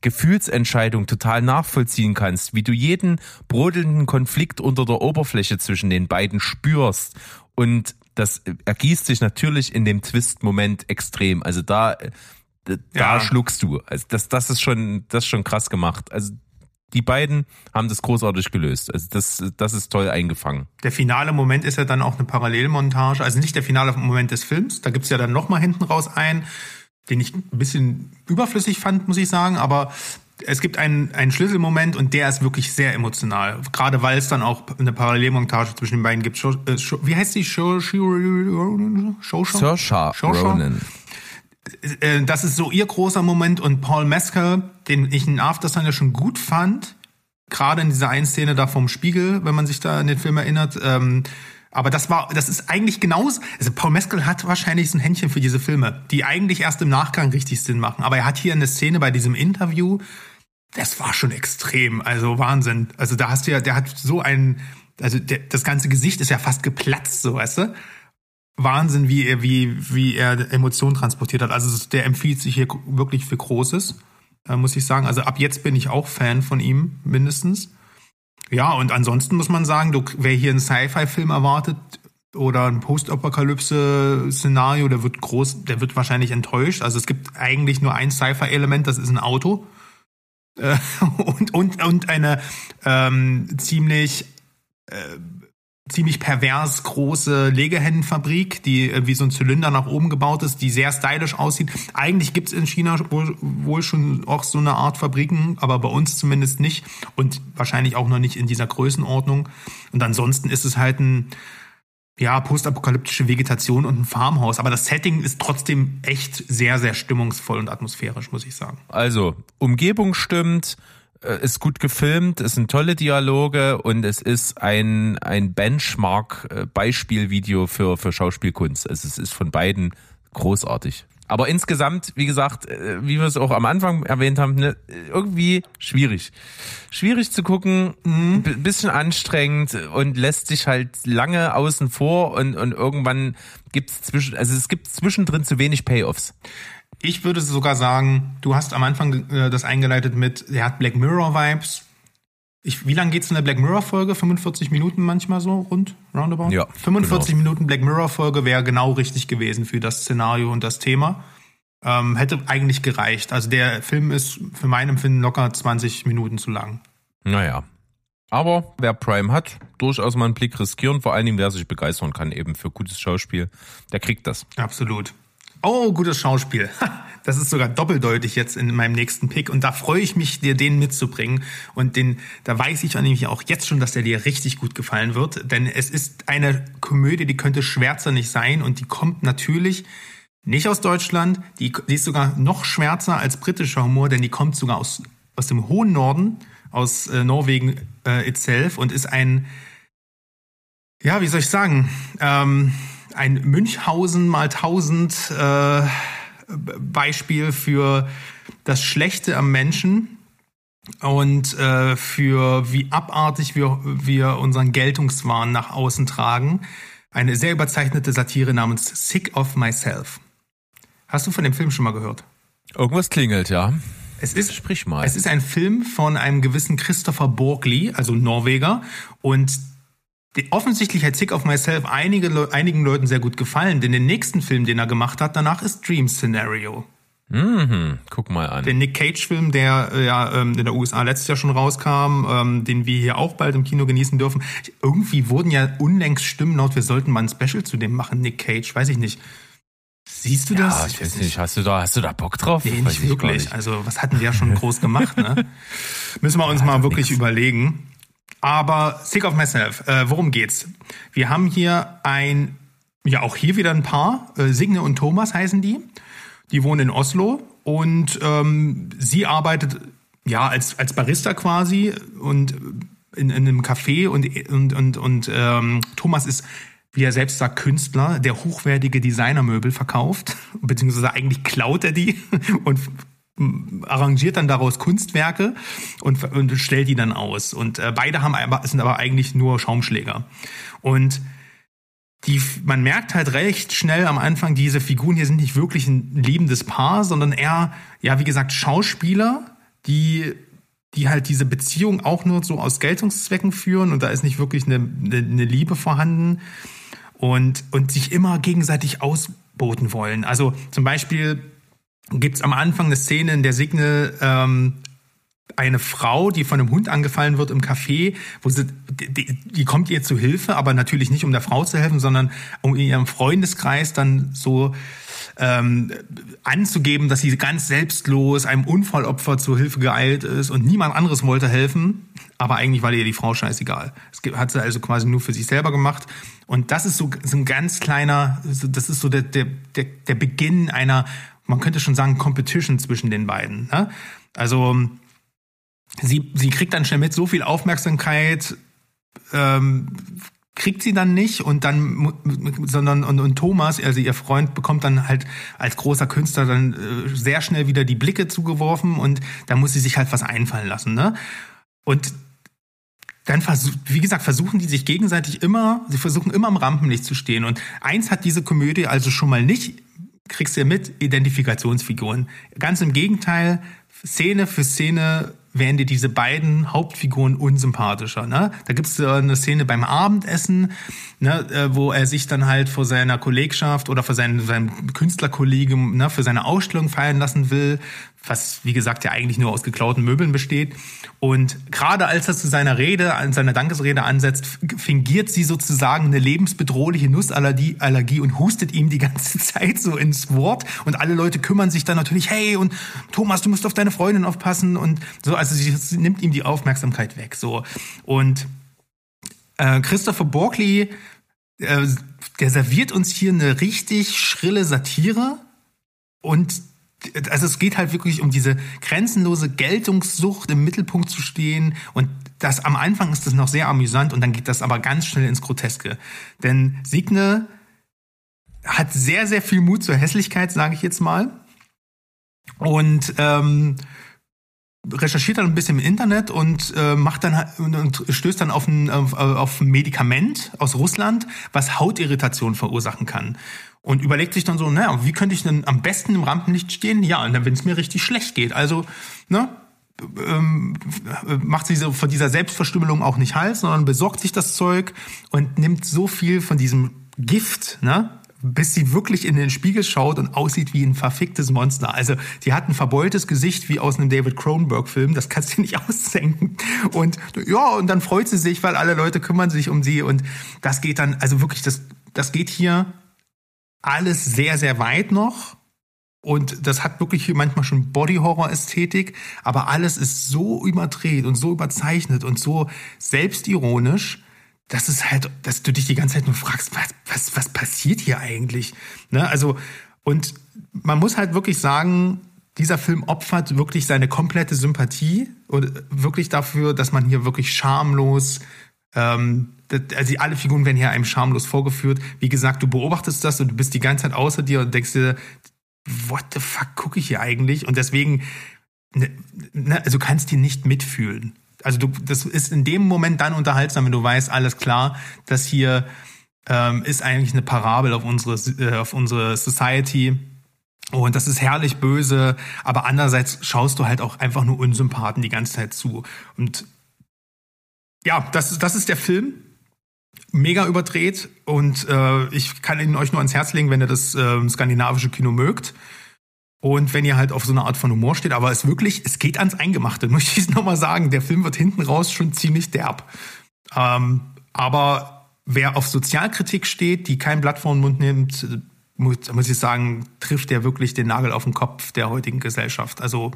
Gefühlsentscheidung total nachvollziehen kannst, wie du jeden brodelnden Konflikt unter der Oberfläche zwischen den beiden spürst. Und das ergießt sich natürlich in dem Twist-Moment extrem. Also da da ja. schluckst du. Also das, das ist schon, das ist schon krass gemacht. Also die beiden haben das großartig gelöst. Also das, das ist toll eingefangen. Der finale Moment ist ja dann auch eine Parallelmontage. Also nicht der finale Moment des Films. Da gibt's ja dann nochmal hinten raus einen, den ich ein bisschen überflüssig fand, muss ich sagen. Aber es gibt einen, einen Schlüsselmoment und der ist wirklich sehr emotional. Gerade weil es dann auch eine Parallelmontage zwischen den beiden gibt. Äh, wie heißt die? Saoirse Ronan. Äh, das ist so ihr großer Moment und Paul Mescal, den ich in Aftersun ja schon gut fand, gerade in dieser einen Szene da vom Spiegel, wenn man sich da an den Film erinnert. Ähm, aber das war, das ist eigentlich genauso. Also Paul Mescal hat wahrscheinlich so ein Händchen für diese Filme, die eigentlich erst im Nachgang richtig Sinn machen. Aber er hat hier eine Szene bei diesem Interview, das war schon extrem. Also Wahnsinn. Also da hast du ja, der hat so ein, also der, das ganze Gesicht ist ja fast geplatzt, so weißt du. Wahnsinn, wie er, wie, wie er Emotionen transportiert hat. Also der empfiehlt sich hier wirklich für Großes, äh, muss ich sagen. Also ab jetzt bin ich auch Fan von ihm, mindestens. Ja, und ansonsten muss man sagen, du, wer hier einen Sci-Fi-Film erwartet oder ein Post-Apokalypse-Szenario, der wird groß, der wird wahrscheinlich enttäuscht. Also es gibt eigentlich nur ein Sci-Fi-Element, das ist ein Auto. Äh, und, und, und eine ähm, ziemlich äh, ziemlich pervers große Legehennenfabrik, die wie so ein Zylinder nach oben gebaut ist, die sehr stylisch aussieht. Eigentlich gibt's in China wohl, wohl schon auch so eine Art Fabriken, aber bei uns zumindest nicht und wahrscheinlich auch noch nicht in dieser Größenordnung. Und ansonsten ist es halt ein ja, postapokalyptische Vegetation und ein Farmhaus. Aber das Setting ist trotzdem echt sehr, sehr stimmungsvoll und atmosphärisch, muss ich sagen. Also, Umgebung stimmt, ist gut gefilmt, es sind tolle Dialoge und es ist ein, ein Benchmark-Beispielvideo für, für Schauspielkunst. Also es ist von beiden großartig. Aber insgesamt, wie gesagt, äh, wie wir es auch am Anfang erwähnt haben, ne, irgendwie schwierig. Schwierig zu gucken, mhm. bisschen anstrengend und lässt sich halt lange außen vor und, und irgendwann gibt's zwischen, also es gibt zwischendrin zu wenig Payoffs. Ich würde sogar sagen, du hast am Anfang äh, das eingeleitet mit, er hat Black Mirror Vibes. Ich, wie lange geht's in der Black Mirror Folge? 45 Minuten manchmal so rund, roundabout? Ja. 45 genau. Minuten Black Mirror Folge wäre genau richtig gewesen für das Szenario und das Thema. Ähm, hätte eigentlich gereicht. Also der Film ist für mein Empfinden locker 20 Minuten zu lang. Naja. Aber wer Prime hat, durchaus mal einen Blick riskieren, vor allen Dingen wer sich begeistern kann eben für gutes Schauspiel, der kriegt das. Absolut. Oh, gutes Schauspiel. Das ist sogar doppeldeutig jetzt in meinem nächsten Pick. Und da freue ich mich, dir den mitzubringen. Und den, da weiß ich nämlich auch jetzt schon, dass der dir richtig gut gefallen wird, denn es ist eine Komödie, die könnte schwärzer nicht sein. Und die kommt natürlich nicht aus Deutschland, die, die ist sogar noch schwärzer als britischer Humor, denn die kommt sogar aus, aus dem hohen Norden, aus äh, Norwegen äh, itself. Und ist ein, ja, wie soll ich sagen, ähm, ein Münchhausen mal tausend äh, Beispiel für das Schlechte am Menschen und äh, für wie abartig wir, wir unseren Geltungswahn nach außen tragen. Eine sehr überzeichnete Satire namens Sick of Myself. Hast du von dem Film schon mal gehört? Irgendwas klingelt, ja. Es ist, Sprich mal. Es ist ein Film von einem gewissen Christopher Borgley, also Norweger, und offensichtlich hat Sick of Myself einige, einigen Leuten sehr gut gefallen, denn den nächsten Film, den er gemacht hat, danach ist Dream Scenario. Mhm, guck mal an. Der Nick Cage-Film, der äh, ja ähm, in der USA letztes Jahr schon rauskam, ähm, den wir hier auch bald im Kino genießen dürfen. Irgendwie wurden ja unlängst Stimmen laut, wir sollten mal ein Special zu dem machen, Nick Cage, weiß ich nicht. Siehst du ja, das? Ich weiß nicht, hast du da, hast du da Bock drauf? Nee, nicht wirklich. Nicht. Also, was hatten wir ja schon groß gemacht, ne? Müssen wir uns ja, mal wirklich nix. überlegen. Aber Sick of Myself, äh, worum geht's? Wir haben hier ein, ja auch hier wieder ein Paar, äh, Signe und Thomas heißen die. Die wohnen in Oslo und ähm, sie arbeitet ja als, als Barista quasi und in, in einem Café und, und, und, und ähm, Thomas ist wie er selbst sagt, Künstler, der hochwertige Designermöbel verkauft, beziehungsweise eigentlich klaut er die und arrangiert dann daraus Kunstwerke und, und stellt die dann aus. Und äh, beide haben aber, sind aber eigentlich nur Schaumschläger. Und die, man merkt halt recht schnell am Anfang, diese Figuren hier sind nicht wirklich ein liebendes Paar, sondern eher, ja, wie gesagt, Schauspieler, die, die halt diese Beziehung auch nur so aus Geltungszwecken führen und da ist nicht wirklich eine, eine, eine Liebe vorhanden und, und sich immer gegenseitig ausboten wollen. Also zum Beispiel gibt's am Anfang eine Szene, in der Signe ähm, eine Frau, die von einem Hund angefallen wird im Café, wo sie, die, die kommt ihr zu Hilfe, aber natürlich nicht um der Frau zu helfen, sondern um in ihrem Freundeskreis dann so ähm, anzugeben, dass sie ganz selbstlos einem Unfallopfer zur Hilfe geeilt ist und niemand anderes wollte helfen, aber eigentlich war ihr die Frau scheißegal. Das hat sie also quasi nur für sich selber gemacht. Und das ist so, so ein ganz kleiner, das ist so der, der, der Beginn einer man könnte schon sagen, Competition zwischen den beiden. Ne? Also sie, sie kriegt dann schnell mit so viel Aufmerksamkeit, ähm, kriegt sie dann nicht und dann sondern und, und Thomas also ihr Freund bekommt dann halt als großer Künstler dann äh, sehr schnell wieder die Blicke zugeworfen und da muss sie sich halt was einfallen lassen ne und dann wie gesagt, versuchen die sich gegenseitig immer, sie versuchen immer am Rampenlicht zu stehen. Und eins hat diese Komödie also schon mal nicht kriegst du mit Identifikationsfiguren. Ganz im Gegenteil, Szene für Szene werden dir diese beiden Hauptfiguren unsympathischer. Ne? Da gibt es eine Szene beim Abendessen, ne, äh, wo er sich dann halt vor seiner Kollegschaft oder vor seinem, seinem Künstlerkollegen ne, für seine Ausstellung feiern lassen will, was wie gesagt ja eigentlich nur aus geklauten Möbeln besteht. Und gerade als er zu seiner Rede, an seiner Dankesrede ansetzt, fingiert sie sozusagen eine lebensbedrohliche Nussallergie Allergie und hustet ihm die ganze Zeit so ins Wort. Und alle Leute kümmern sich dann natürlich, hey, und Thomas, du musst auf deine Freundin aufpassen und so. Also sie, sie nimmt ihm die Aufmerksamkeit weg. So. Und äh, Christopher Borkley, äh, der serviert uns hier eine richtig schrille Satire und also es geht halt wirklich um diese grenzenlose Geltungssucht im Mittelpunkt zu stehen und das am Anfang ist das noch sehr amüsant und dann geht das aber ganz schnell ins Groteske. Denn Signe hat sehr, sehr viel Mut zur Hässlichkeit, sage ich jetzt mal. Und ähm, recherchiert dann ein bisschen im Internet und äh, macht dann und stößt dann auf ein, auf, auf ein Medikament aus Russland, was Hautirritation verursachen kann und überlegt sich dann so, naja, wie könnte ich denn am besten im Rampenlicht stehen? Ja, und dann, wenn es mir richtig schlecht geht. Also, ne, ähm, macht sie so von dieser Selbstverstümmelung auch nicht Hals, sondern besorgt sich das Zeug und nimmt so viel von diesem Gift, ne, bis sie wirklich in den Spiegel schaut und aussieht wie ein verficktes Monster. Also die hat ein verbeultes Gesicht wie aus einem David Cronenberg-Film, das kannst du nicht aussenken. Und ja, und dann freut sie sich, weil alle Leute kümmern sich um sie und das geht dann, also wirklich, das, das geht hier alles sehr, sehr weit noch. Und das hat wirklich manchmal schon Body-Horror-Ästhetik, aber alles ist so überdreht und so überzeichnet und so selbstironisch, dass es halt, dass du dich die ganze Zeit nur fragst, was, was, was passiert hier eigentlich? Ne? Also, und man muss halt wirklich sagen, dieser Film opfert wirklich seine komplette Sympathie und wirklich dafür, dass man hier wirklich schamlos ähm, also alle Figuren werden hier einem schamlos vorgeführt. Wie gesagt, du beobachtest das und du bist die ganze Zeit außer dir und denkst dir, what the fuck gucke ich hier eigentlich? Und deswegen, ne, ne, also kannst dir nicht mitfühlen. Also du, das ist in dem Moment dann unterhaltsam, wenn du weißt, alles klar, das hier ähm, ist eigentlich eine Parabel auf unsere, äh, auf unsere Society. Und das ist herrlich böse, aber andererseits schaust du halt auch einfach nur Unsympathen die ganze Zeit zu. Und ja, das, das ist der Film mega überdreht und äh, ich kann ihn euch nur ans Herz legen, wenn ihr das äh, skandinavische Kino mögt. Und wenn ihr halt auf so eine Art von Humor steht, aber es wirklich, es geht ans Eingemachte, möchte ich nochmal sagen. Der Film wird hinten raus schon ziemlich derb. Ähm, aber wer auf Sozialkritik steht, die kein Blatt vor den Mund nimmt, muss, muss ich sagen, trifft der wirklich den Nagel auf den Kopf der heutigen Gesellschaft. Also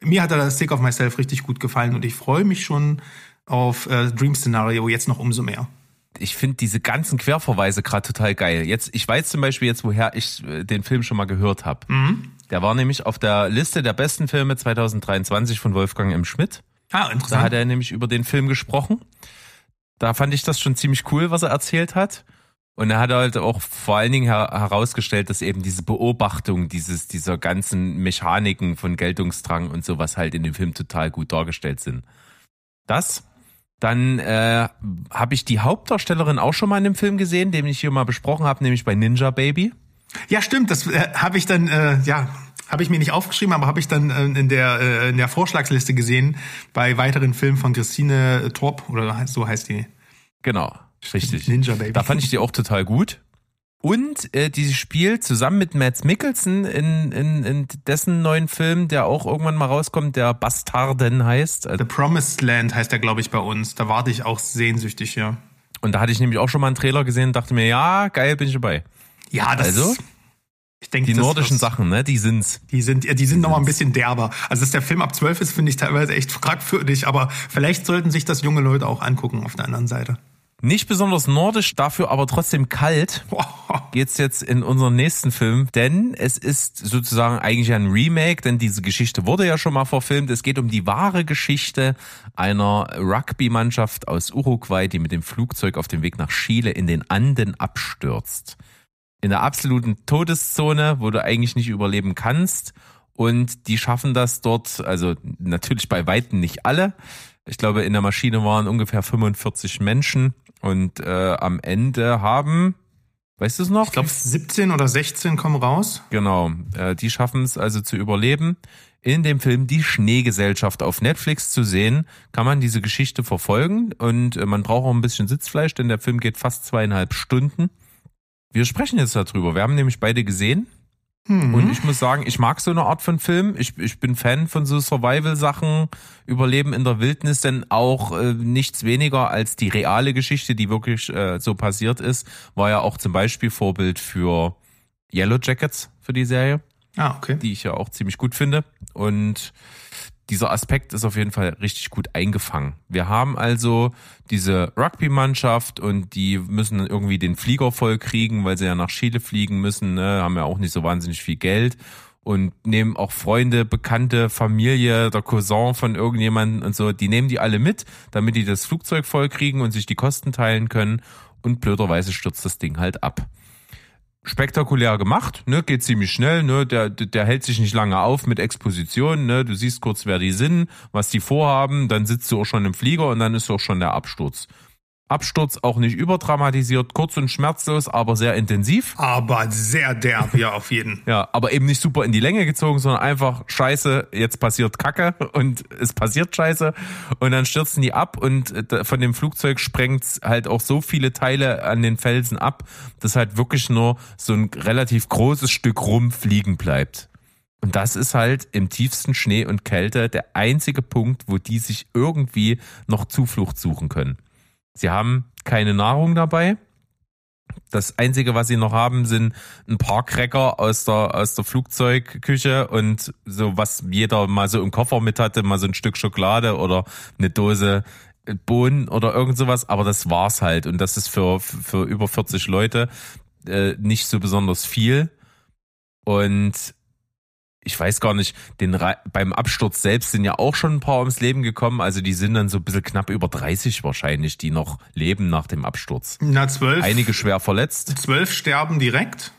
mir hat er Stick of Myself richtig gut gefallen und ich freue mich schon auf äh, Dream Scenario jetzt noch umso mehr ich finde diese ganzen Querverweise gerade total geil. Jetzt, ich weiß zum Beispiel jetzt, woher ich äh, den Film schon mal gehört habe. Mhm. Der war nämlich auf der Liste der besten Filme 2023 von Wolfgang M. Schmidt. Ah, interessant. Da hat er nämlich über den Film gesprochen. Da fand ich das schon ziemlich cool, was er erzählt hat. Und er hat halt auch vor allen Dingen herausgestellt, dass eben diese Beobachtung dieses, dieser ganzen Mechaniken von Geltungsdrang und sowas halt in dem Film total gut dargestellt sind. Das dann äh, habe ich die Hauptdarstellerin auch schon mal in dem Film gesehen, den ich hier mal besprochen habe, nämlich bei Ninja Baby. Ja, stimmt. Das äh, habe ich dann, äh, ja, habe ich mir nicht aufgeschrieben, aber habe ich dann äh, in der äh, in der Vorschlagsliste gesehen bei weiteren Filmen von Christine Torp oder so heißt die. Genau, richtig. Ninja Baby. Da fand ich die auch total gut. Und äh, die spielt zusammen mit Mads Mikkelsen in, in, in dessen neuen Film, der auch irgendwann mal rauskommt, der Bastarden heißt. The Promised Land heißt der, glaube ich, bei uns. Da warte ich auch sehnsüchtig, ja. Und da hatte ich nämlich auch schon mal einen Trailer gesehen und dachte mir, ja, geil, bin ich dabei. Ja, das also, ich denke, die nordischen das, Sachen, ne, die sind's. Die sind, ja, die sind noch mal ein bisschen derber. Also, dass der Film ab 12 ist, finde ich teilweise echt fragwürdig, aber vielleicht sollten sich das junge Leute auch angucken auf der anderen Seite. Nicht besonders nordisch, dafür aber trotzdem kalt geht's jetzt in unseren nächsten Film, denn es ist sozusagen eigentlich ein Remake, denn diese Geschichte wurde ja schon mal verfilmt. Es geht um die wahre Geschichte einer Rugby-Mannschaft aus Uruguay, die mit dem Flugzeug auf dem Weg nach Chile in den Anden abstürzt. In der absoluten Todeszone, wo du eigentlich nicht überleben kannst. Und die schaffen das dort, also natürlich bei Weitem nicht alle. Ich glaube, in der Maschine waren ungefähr 45 Menschen und äh, am Ende haben, weißt du es noch? Ich glaube 17 oder 16 kommen raus. Genau, äh, die schaffen es also zu überleben. In dem Film Die Schneegesellschaft auf Netflix zu sehen, kann man diese Geschichte verfolgen und äh, man braucht auch ein bisschen Sitzfleisch, denn der Film geht fast zweieinhalb Stunden. Wir sprechen jetzt darüber. Wir haben nämlich beide gesehen. Mhm. Und ich muss sagen, ich mag so eine Art von Film. Ich, ich bin Fan von so Survival-Sachen, Überleben in der Wildnis, denn auch äh, nichts weniger als die reale Geschichte, die wirklich äh, so passiert ist, war ja auch zum Beispiel Vorbild für Yellow Jackets für die Serie. Ah, okay. Die ich ja auch ziemlich gut finde. Und dieser Aspekt ist auf jeden Fall richtig gut eingefangen. Wir haben also diese Rugby-Mannschaft und die müssen irgendwie den Flieger voll kriegen, weil sie ja nach Chile fliegen müssen, ne? haben ja auch nicht so wahnsinnig viel Geld und nehmen auch Freunde, Bekannte, Familie, der Cousin von irgendjemandem und so, die nehmen die alle mit, damit die das Flugzeug voll kriegen und sich die Kosten teilen können und blöderweise stürzt das Ding halt ab spektakulär gemacht, ne, geht ziemlich schnell, ne, der, der hält sich nicht lange auf mit Exposition, ne, du siehst kurz, wer die sind, was die vorhaben, dann sitzt du auch schon im Flieger und dann ist auch schon der Absturz. Absturz auch nicht überdramatisiert, kurz und schmerzlos, aber sehr intensiv. Aber sehr derb, ja, auf jeden. ja, aber eben nicht super in die Länge gezogen, sondern einfach Scheiße, jetzt passiert Kacke und es passiert Scheiße und dann stürzen die ab und äh, von dem Flugzeug sprengt halt auch so viele Teile an den Felsen ab, dass halt wirklich nur so ein relativ großes Stück rumfliegen bleibt. Und das ist halt im tiefsten Schnee und Kälte der einzige Punkt, wo die sich irgendwie noch Zuflucht suchen können. Sie haben keine Nahrung dabei. Das Einzige, was sie noch haben, sind ein paar Cracker aus der, aus der Flugzeugküche und so, was jeder mal so im Koffer mit hatte, mal so ein Stück Schokolade oder eine Dose Bohnen oder irgend sowas, aber das war's halt. Und das ist für, für über 40 Leute äh, nicht so besonders viel. Und ich weiß gar nicht, den beim Absturz selbst sind ja auch schon ein paar ums Leben gekommen. Also die sind dann so ein bisschen knapp über 30 wahrscheinlich, die noch leben nach dem Absturz. Na, zwölf. Einige schwer verletzt. Zwölf sterben direkt,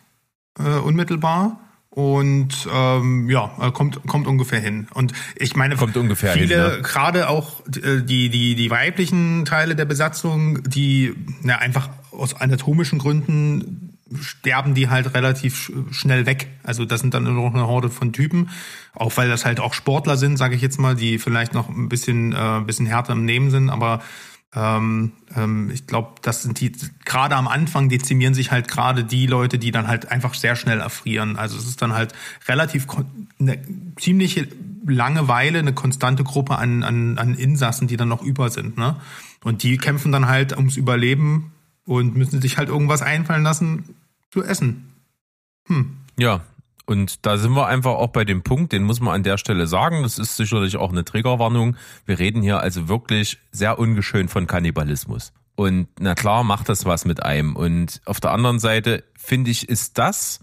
äh, unmittelbar. Und ähm, ja, kommt kommt ungefähr hin. Und ich meine, kommt ungefähr viele, hin, ne? gerade auch äh, die die die weiblichen Teile der Besatzung, die na, einfach aus anatomischen Gründen sterben die halt relativ schnell weg. Also das sind dann noch eine Horde von Typen, auch weil das halt auch Sportler sind, sage ich jetzt mal, die vielleicht noch ein bisschen, äh, ein bisschen härter im Nehmen sind, aber ähm, ähm, ich glaube, das sind die, gerade am Anfang dezimieren sich halt gerade die Leute, die dann halt einfach sehr schnell erfrieren. Also es ist dann halt relativ eine ziemliche Langeweile, eine konstante Gruppe an, an, an Insassen, die dann noch über sind. Ne? Und die kämpfen dann halt ums Überleben und müssen sich halt irgendwas einfallen lassen, zu essen. Hm. Ja, und da sind wir einfach auch bei dem Punkt, den muss man an der Stelle sagen. Das ist sicherlich auch eine Triggerwarnung. Wir reden hier also wirklich sehr ungeschönt von Kannibalismus. Und na klar macht das was mit einem. Und auf der anderen Seite finde ich, ist das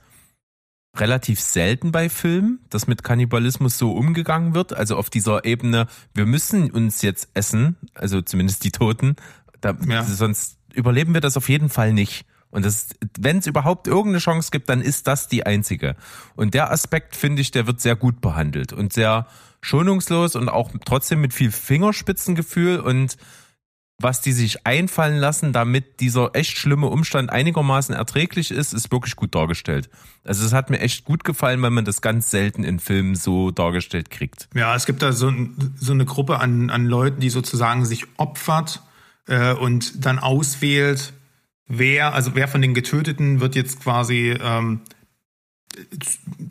relativ selten bei Filmen, dass mit Kannibalismus so umgegangen wird. Also auf dieser Ebene, wir müssen uns jetzt essen, also zumindest die Toten. Da, ja. Sonst überleben wir das auf jeden Fall nicht. Und wenn es überhaupt irgendeine Chance gibt, dann ist das die einzige. Und der Aspekt, finde ich, der wird sehr gut behandelt und sehr schonungslos und auch trotzdem mit viel Fingerspitzengefühl und was die sich einfallen lassen, damit dieser echt schlimme Umstand einigermaßen erträglich ist, ist wirklich gut dargestellt. Also es hat mir echt gut gefallen, weil man das ganz selten in Filmen so dargestellt kriegt. Ja, es gibt da so, so eine Gruppe an, an Leuten, die sozusagen sich opfert äh, und dann auswählt, wer, also wer von den Getöteten wird jetzt quasi ähm,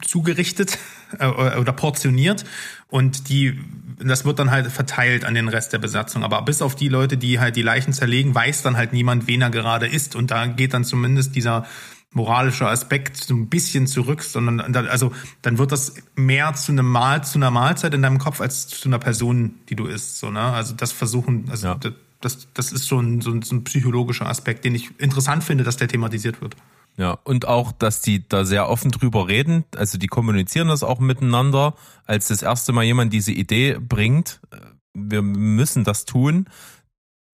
zugerichtet äh, oder portioniert und die das wird dann halt verteilt an den Rest der Besatzung. Aber bis auf die Leute, die halt die Leichen zerlegen, weiß dann halt niemand, wen er gerade ist. Und da geht dann zumindest dieser moralische Aspekt so ein bisschen zurück, sondern also dann wird das mehr zu einem Mahl, zu einer Mahlzeit in deinem Kopf als zu einer Person, die du isst. So, ne? Also das versuchen, also ja das, das ist so ein, so, ein, so ein psychologischer Aspekt, den ich interessant finde, dass der thematisiert wird. Ja, und auch, dass die da sehr offen drüber reden. Also die kommunizieren das auch miteinander. Als das erste Mal jemand diese Idee bringt, äh, wir müssen das tun,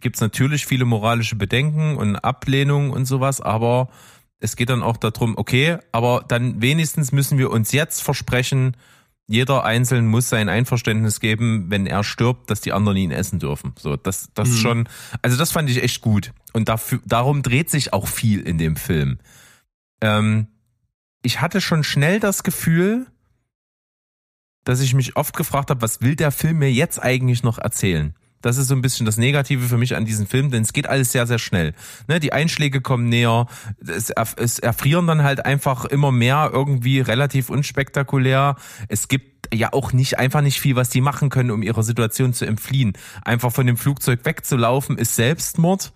gibt es natürlich viele moralische Bedenken und Ablehnung und sowas, aber es geht dann auch darum, okay, aber dann wenigstens müssen wir uns jetzt versprechen, jeder Einzelne muss sein Einverständnis geben, wenn er stirbt, dass die anderen ihn essen dürfen. So, das, das mhm. schon, also das fand ich echt gut. Und dafür, darum dreht sich auch viel in dem Film. Ähm, ich hatte schon schnell das Gefühl, dass ich mich oft gefragt habe, was will der Film mir jetzt eigentlich noch erzählen? Das ist so ein bisschen das Negative für mich an diesem Film, denn es geht alles sehr, sehr schnell. Ne, die Einschläge kommen näher, es, es erfrieren dann halt einfach immer mehr irgendwie relativ unspektakulär. Es gibt ja auch nicht einfach nicht viel, was die machen können, um ihrer Situation zu entfliehen. Einfach von dem Flugzeug wegzulaufen ist Selbstmord.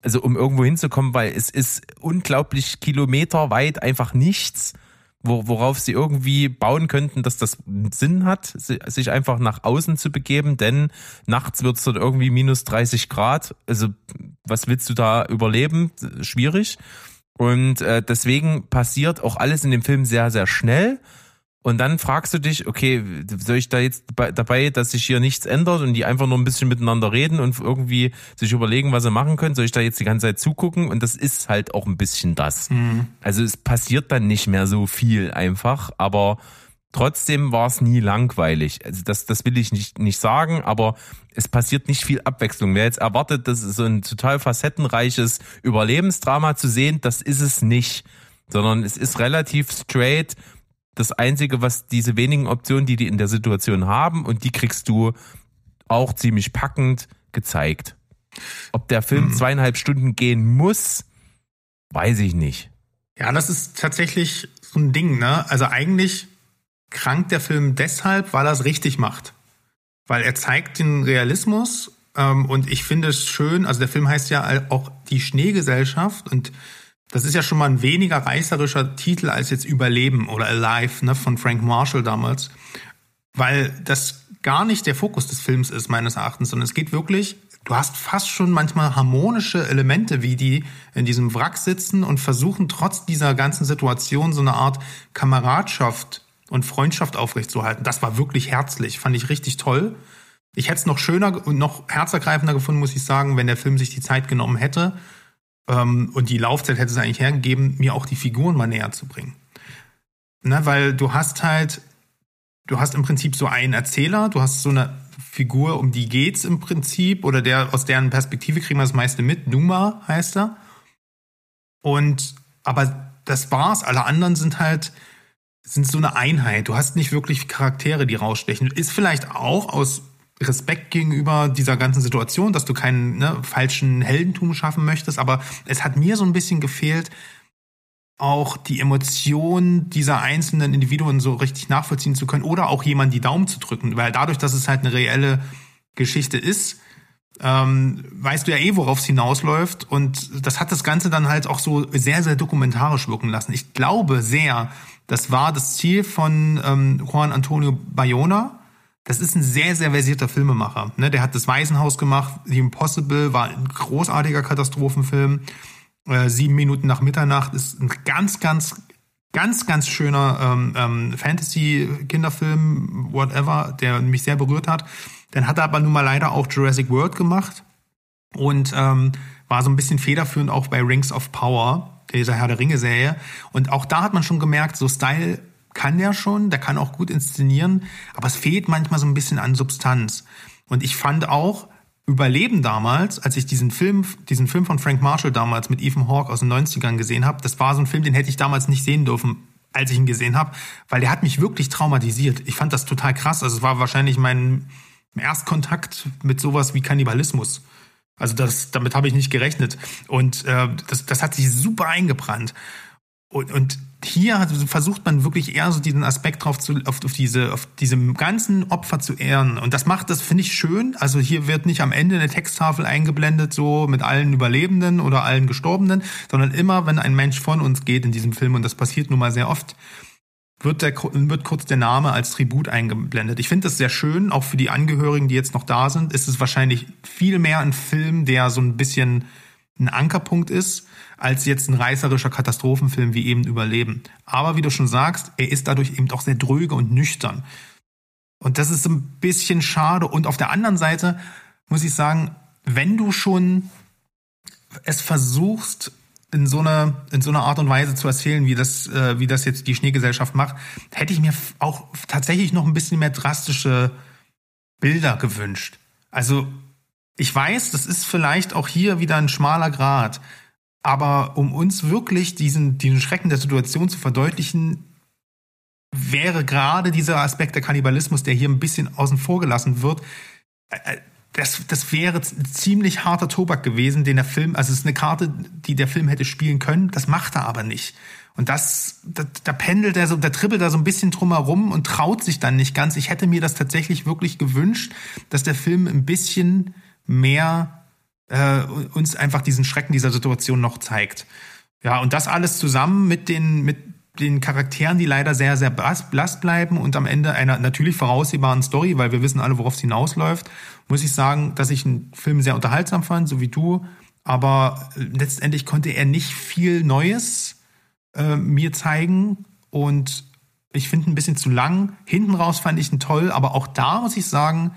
Also um irgendwo hinzukommen, weil es ist unglaublich kilometerweit einfach nichts worauf sie irgendwie bauen könnten, dass das Sinn hat, sich einfach nach außen zu begeben, denn nachts wird es dort irgendwie minus 30 Grad. Also was willst du da überleben? Schwierig. Und äh, deswegen passiert auch alles in dem Film sehr, sehr schnell. Und dann fragst du dich, okay, soll ich da jetzt dabei, dass sich hier nichts ändert und die einfach nur ein bisschen miteinander reden und irgendwie sich überlegen, was sie machen können, soll ich da jetzt die ganze Zeit zugucken? Und das ist halt auch ein bisschen das. Mhm. Also es passiert dann nicht mehr so viel einfach, aber trotzdem war es nie langweilig. Also das, das will ich nicht, nicht sagen, aber es passiert nicht viel Abwechslung. Wer jetzt erwartet, das ist so ein total facettenreiches Überlebensdrama zu sehen, das ist es nicht. Sondern es ist relativ straight das Einzige, was diese wenigen Optionen, die die in der Situation haben, und die kriegst du auch ziemlich packend gezeigt. Ob der Film mhm. zweieinhalb Stunden gehen muss, weiß ich nicht. Ja, das ist tatsächlich so ein Ding, ne? Also eigentlich krankt der Film deshalb, weil er es richtig macht. Weil er zeigt den Realismus ähm, und ich finde es schön, also der Film heißt ja auch die Schneegesellschaft und das ist ja schon mal ein weniger reißerischer Titel als jetzt Überleben oder Alive ne, von Frank Marshall damals, weil das gar nicht der Fokus des Films ist, meines Erachtens, sondern es geht wirklich, du hast fast schon manchmal harmonische Elemente, wie die in diesem Wrack sitzen und versuchen trotz dieser ganzen Situation so eine Art Kameradschaft und Freundschaft aufrechtzuerhalten. Das war wirklich herzlich, fand ich richtig toll. Ich hätte es noch schöner und noch herzergreifender gefunden, muss ich sagen, wenn der Film sich die Zeit genommen hätte, ähm, und die Laufzeit hätte es eigentlich hergegeben, mir auch die Figuren mal näher zu bringen. Ne, weil du hast halt, du hast im Prinzip so einen Erzähler, du hast so eine Figur, um die geht's im Prinzip, oder der, aus deren Perspektive kriegen wir das meiste mit. Numa heißt er. Und, aber das war's. Alle anderen sind halt, sind so eine Einheit. Du hast nicht wirklich Charaktere, die rausstechen. Ist vielleicht auch aus Respekt gegenüber dieser ganzen Situation, dass du keinen ne, falschen Heldentum schaffen möchtest, aber es hat mir so ein bisschen gefehlt, auch die Emotionen dieser einzelnen Individuen so richtig nachvollziehen zu können oder auch jemand die Daumen zu drücken, weil dadurch, dass es halt eine reelle Geschichte ist, ähm, weißt du ja eh, worauf es hinausläuft und das hat das Ganze dann halt auch so sehr, sehr dokumentarisch wirken lassen. Ich glaube sehr, das war das Ziel von ähm, Juan Antonio Bayona, das ist ein sehr, sehr versierter Filmemacher. Ne? Der hat das Waisenhaus gemacht, The Impossible war ein großartiger Katastrophenfilm. Äh, Sieben Minuten nach Mitternacht ist ein ganz, ganz, ganz, ganz schöner ähm, ähm, Fantasy-Kinderfilm, whatever, der mich sehr berührt hat. Dann hat er aber nun mal leider auch Jurassic World gemacht und ähm, war so ein bisschen federführend auch bei Rings of Power, dieser Herr der Ringe-Serie. Und auch da hat man schon gemerkt, so Style kann der schon, der kann auch gut inszenieren, aber es fehlt manchmal so ein bisschen an Substanz. Und ich fand auch, Überleben damals, als ich diesen Film, diesen Film von Frank Marshall damals mit Ethan Hawke aus den 90ern gesehen habe, das war so ein Film, den hätte ich damals nicht sehen dürfen, als ich ihn gesehen habe, weil der hat mich wirklich traumatisiert. Ich fand das total krass. Also es war wahrscheinlich mein Erstkontakt mit sowas wie Kannibalismus. Also das, damit habe ich nicht gerechnet. Und äh, das, das hat sich super eingebrannt. Und, und hier versucht man wirklich eher so diesen Aspekt drauf zu, auf, auf diese, auf diesem ganzen Opfer zu ehren. Und das macht, das finde ich schön. Also hier wird nicht am Ende eine Texttafel eingeblendet, so mit allen Überlebenden oder allen Gestorbenen, sondern immer, wenn ein Mensch von uns geht in diesem Film, und das passiert nun mal sehr oft, wird, der, wird kurz der Name als Tribut eingeblendet. Ich finde das sehr schön, auch für die Angehörigen, die jetzt noch da sind, ist es wahrscheinlich viel mehr ein Film, der so ein bisschen ein Ankerpunkt ist als jetzt ein reißerischer Katastrophenfilm wie eben Überleben. Aber wie du schon sagst, er ist dadurch eben auch sehr dröge und nüchtern. Und das ist ein bisschen schade. Und auf der anderen Seite muss ich sagen, wenn du schon es versuchst, in so einer in so einer Art und Weise zu erzählen, wie das äh, wie das jetzt die Schneegesellschaft macht, hätte ich mir auch tatsächlich noch ein bisschen mehr drastische Bilder gewünscht. Also ich weiß, das ist vielleicht auch hier wieder ein schmaler Grad, aber um uns wirklich diesen, diesen Schrecken der Situation zu verdeutlichen, wäre gerade dieser Aspekt der Kannibalismus, der hier ein bisschen außen vor gelassen wird, äh, äh, das, das wäre ziemlich harter Tobak gewesen, den der Film, also es ist eine Karte, die der Film hätte spielen können, das macht er aber nicht. Und das, da, da pendelt er so, da trippelt er so ein bisschen drumherum und traut sich dann nicht ganz. Ich hätte mir das tatsächlich wirklich gewünscht, dass der Film ein bisschen mehr äh, uns einfach diesen Schrecken dieser Situation noch zeigt. Ja, und das alles zusammen mit den, mit den Charakteren, die leider sehr, sehr blass bleiben und am Ende einer natürlich voraussehbaren Story, weil wir wissen alle, worauf es hinausläuft, muss ich sagen, dass ich einen Film sehr unterhaltsam fand, so wie du. Aber letztendlich konnte er nicht viel Neues äh, mir zeigen und ich finde ein bisschen zu lang. Hinten raus fand ich ihn toll, aber auch da muss ich sagen,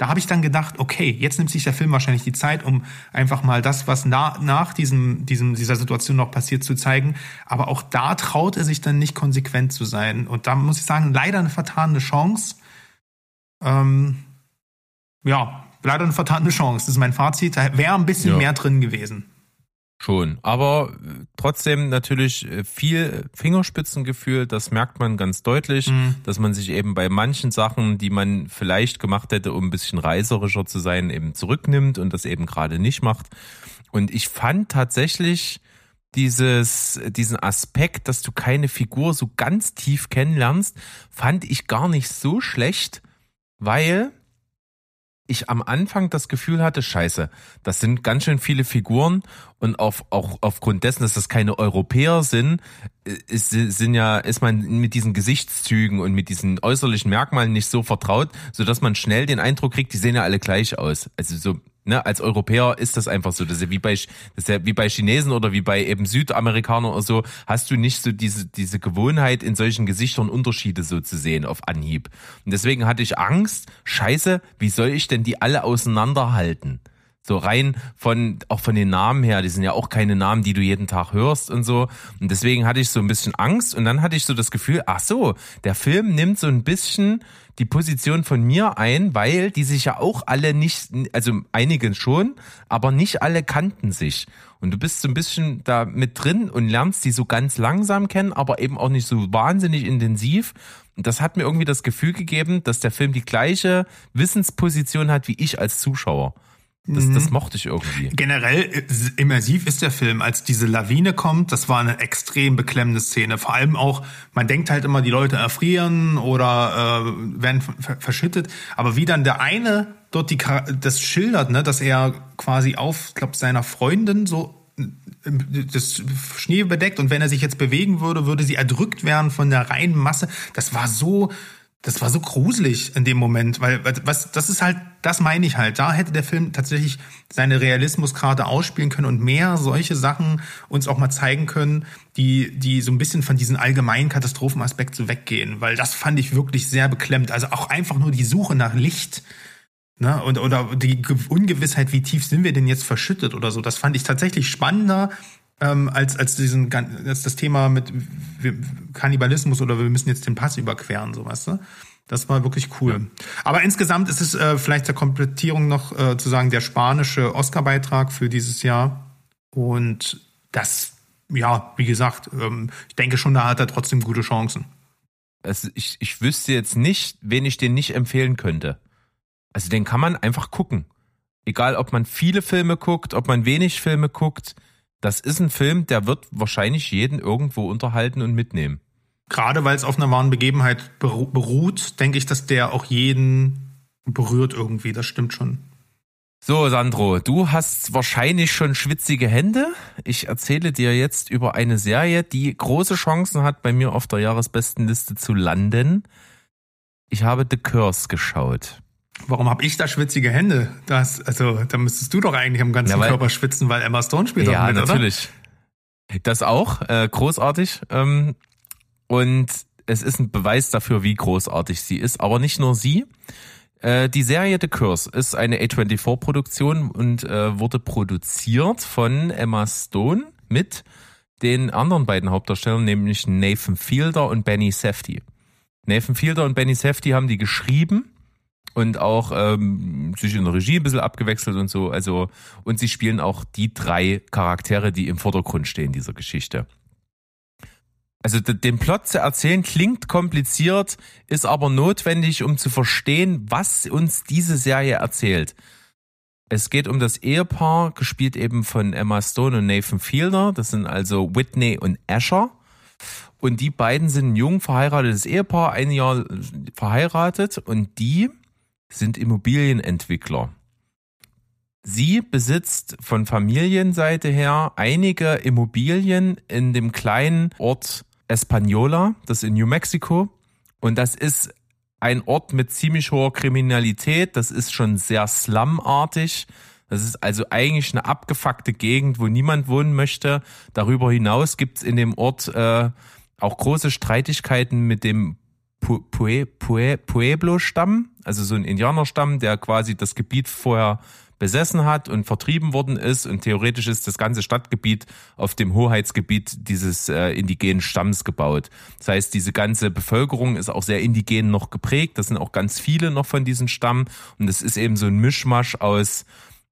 da habe ich dann gedacht, okay, jetzt nimmt sich der Film wahrscheinlich die Zeit, um einfach mal das, was na, nach diesem, diesem, dieser Situation noch passiert, zu zeigen. Aber auch da traut er sich dann nicht konsequent zu sein. Und da muss ich sagen, leider eine vertane Chance. Ähm, ja, leider eine vertane Chance. Das ist mein Fazit. Da wäre ein bisschen ja. mehr drin gewesen. Schon, aber äh, trotzdem natürlich äh, viel Fingerspitzengefühl, das merkt man ganz deutlich, mhm. dass man sich eben bei manchen Sachen, die man vielleicht gemacht hätte, um ein bisschen reiserischer zu sein, eben zurücknimmt und das eben gerade nicht macht. Und ich fand tatsächlich dieses, diesen Aspekt, dass du keine Figur so ganz tief kennenlernst, fand ich gar nicht so schlecht, weil ich am Anfang das Gefühl hatte, scheiße, das sind ganz schön viele Figuren und auf, auch aufgrund dessen, dass das keine Europäer sind, äh, ist, sind ja, ist man mit diesen Gesichtszügen und mit diesen äußerlichen Merkmalen nicht so vertraut, so dass man schnell den Eindruck kriegt, die sehen ja alle gleich aus. Also so Ne, als Europäer ist das einfach so. Das ist ja wie bei, das ist ja wie bei Chinesen oder wie bei eben Südamerikanern oder so, hast du nicht so diese, diese Gewohnheit, in solchen Gesichtern Unterschiede so zu sehen auf Anhieb. Und deswegen hatte ich Angst, scheiße, wie soll ich denn die alle auseinanderhalten? So rein von, auch von den Namen her, die sind ja auch keine Namen, die du jeden Tag hörst und so. Und deswegen hatte ich so ein bisschen Angst und dann hatte ich so das Gefühl, ach so, der Film nimmt so ein bisschen die Position von mir ein, weil die sich ja auch alle nicht, also einige schon, aber nicht alle kannten sich. Und du bist so ein bisschen da mit drin und lernst die so ganz langsam kennen, aber eben auch nicht so wahnsinnig intensiv. Und das hat mir irgendwie das Gefühl gegeben, dass der Film die gleiche Wissensposition hat wie ich als Zuschauer. Das, das mhm. mochte ich irgendwie. Generell äh, immersiv ist der Film. Als diese Lawine kommt, das war eine extrem beklemmende Szene. Vor allem auch, man denkt halt immer, die Leute erfrieren oder äh, werden verschüttet. Aber wie dann der eine dort die, das schildert, ne, dass er quasi auf, glaube seiner Freundin so äh, das Schnee bedeckt und wenn er sich jetzt bewegen würde, würde sie erdrückt werden von der reinen Masse. Das war so das war so gruselig in dem Moment, weil was das ist halt, das meine ich halt. Da hätte der Film tatsächlich seine Realismuskarte ausspielen können und mehr solche Sachen uns auch mal zeigen können, die die so ein bisschen von diesem allgemeinen Katastrophenaspekt so weggehen, weil das fand ich wirklich sehr beklemmt. Also auch einfach nur die Suche nach Licht. Ne, und, oder die Ungewissheit, wie tief sind wir denn jetzt verschüttet oder so, das fand ich tatsächlich spannender ähm, als, als, diesen, als das Thema mit Kannibalismus oder wir müssen jetzt den Pass überqueren, so weißt du? Das war wirklich cool. Ja. Aber insgesamt ist es äh, vielleicht zur Komplettierung noch äh, zu sagen, der spanische Oscar-Beitrag für dieses Jahr. Und das, ja, wie gesagt, ähm, ich denke schon, da hat er trotzdem gute Chancen. Also ich, ich wüsste jetzt nicht, wen ich den nicht empfehlen könnte. Also den kann man einfach gucken. Egal, ob man viele Filme guckt, ob man wenig Filme guckt das ist ein Film, der wird wahrscheinlich jeden irgendwo unterhalten und mitnehmen. Gerade weil es auf einer wahren Begebenheit beruht, denke ich, dass der auch jeden berührt irgendwie. Das stimmt schon. So, Sandro, du hast wahrscheinlich schon schwitzige Hände. Ich erzähle dir jetzt über eine Serie, die große Chancen hat, bei mir auf der Jahresbestenliste zu landen. Ich habe The Curse geschaut. Warum habe ich da schwitzige Hände? Das, also, da müsstest du doch eigentlich am ganzen ja, weil, Körper schwitzen, weil Emma Stone spielt ja, doch mit, natürlich. Oder? Das auch, äh, großartig. Ähm, und es ist ein Beweis dafür, wie großartig sie ist. Aber nicht nur sie. Äh, die Serie The Curse ist eine A24-Produktion und äh, wurde produziert von Emma Stone mit den anderen beiden Hauptdarstellern, nämlich Nathan Fielder und Benny Safdie. Nathan Fielder und Benny Safdie haben die geschrieben und auch ähm, sich in der Regie ein bisschen abgewechselt und so. Also, und sie spielen auch die drei Charaktere, die im Vordergrund stehen dieser Geschichte. Also den Plot zu erzählen klingt kompliziert, ist aber notwendig, um zu verstehen, was uns diese Serie erzählt. Es geht um das Ehepaar, gespielt eben von Emma Stone und Nathan Fielder. Das sind also Whitney und Asher. Und die beiden sind ein jung verheiratetes Ehepaar, ein Jahr verheiratet und die sind Immobilienentwickler. Sie besitzt von Familienseite her einige Immobilien in dem kleinen Ort Española, das in New Mexico. Und das ist ein Ort mit ziemlich hoher Kriminalität. Das ist schon sehr slumartig. Das ist also eigentlich eine abgefuckte Gegend, wo niemand wohnen möchte. Darüber hinaus gibt's in dem Ort äh, auch große Streitigkeiten mit dem Pue Pue Pueblo-Stamm, also so ein Indianerstamm, der quasi das Gebiet vorher besessen hat und vertrieben worden ist und theoretisch ist das ganze Stadtgebiet auf dem Hoheitsgebiet dieses äh, indigenen Stamms gebaut. Das heißt, diese ganze Bevölkerung ist auch sehr indigen noch geprägt. Das sind auch ganz viele noch von diesem Stamm und es ist eben so ein Mischmasch aus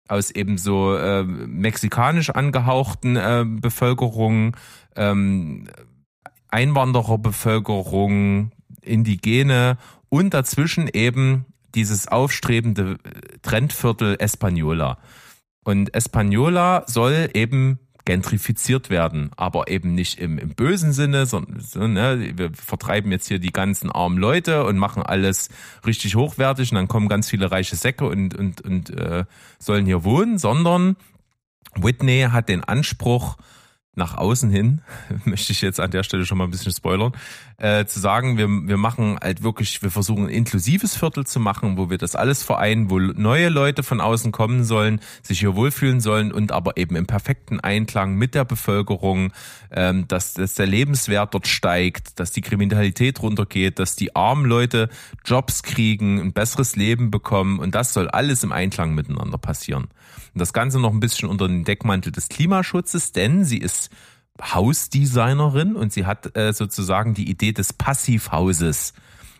aus eben so äh, mexikanisch angehauchten äh, Bevölkerung, ähm, Einwandererbevölkerung, Indigene und dazwischen eben dieses aufstrebende Trendviertel Española. Und Española soll eben gentrifiziert werden, aber eben nicht im, im bösen Sinne, sondern so, ne, wir vertreiben jetzt hier die ganzen armen Leute und machen alles richtig hochwertig und dann kommen ganz viele reiche Säcke und, und, und äh, sollen hier wohnen, sondern Whitney hat den Anspruch, nach außen hin, möchte ich jetzt an der Stelle schon mal ein bisschen spoilern, äh, zu sagen, wir, wir machen halt wirklich, wir versuchen ein inklusives Viertel zu machen, wo wir das alles vereinen, wo neue Leute von außen kommen sollen, sich hier wohlfühlen sollen und aber eben im perfekten Einklang mit der Bevölkerung, ähm, dass, dass der Lebenswert dort steigt, dass die Kriminalität runtergeht, dass die armen Leute Jobs kriegen, ein besseres Leben bekommen und das soll alles im Einklang miteinander passieren. Und das Ganze noch ein bisschen unter den Deckmantel des Klimaschutzes, denn sie ist Hausdesignerin und sie hat äh, sozusagen die Idee des Passivhauses.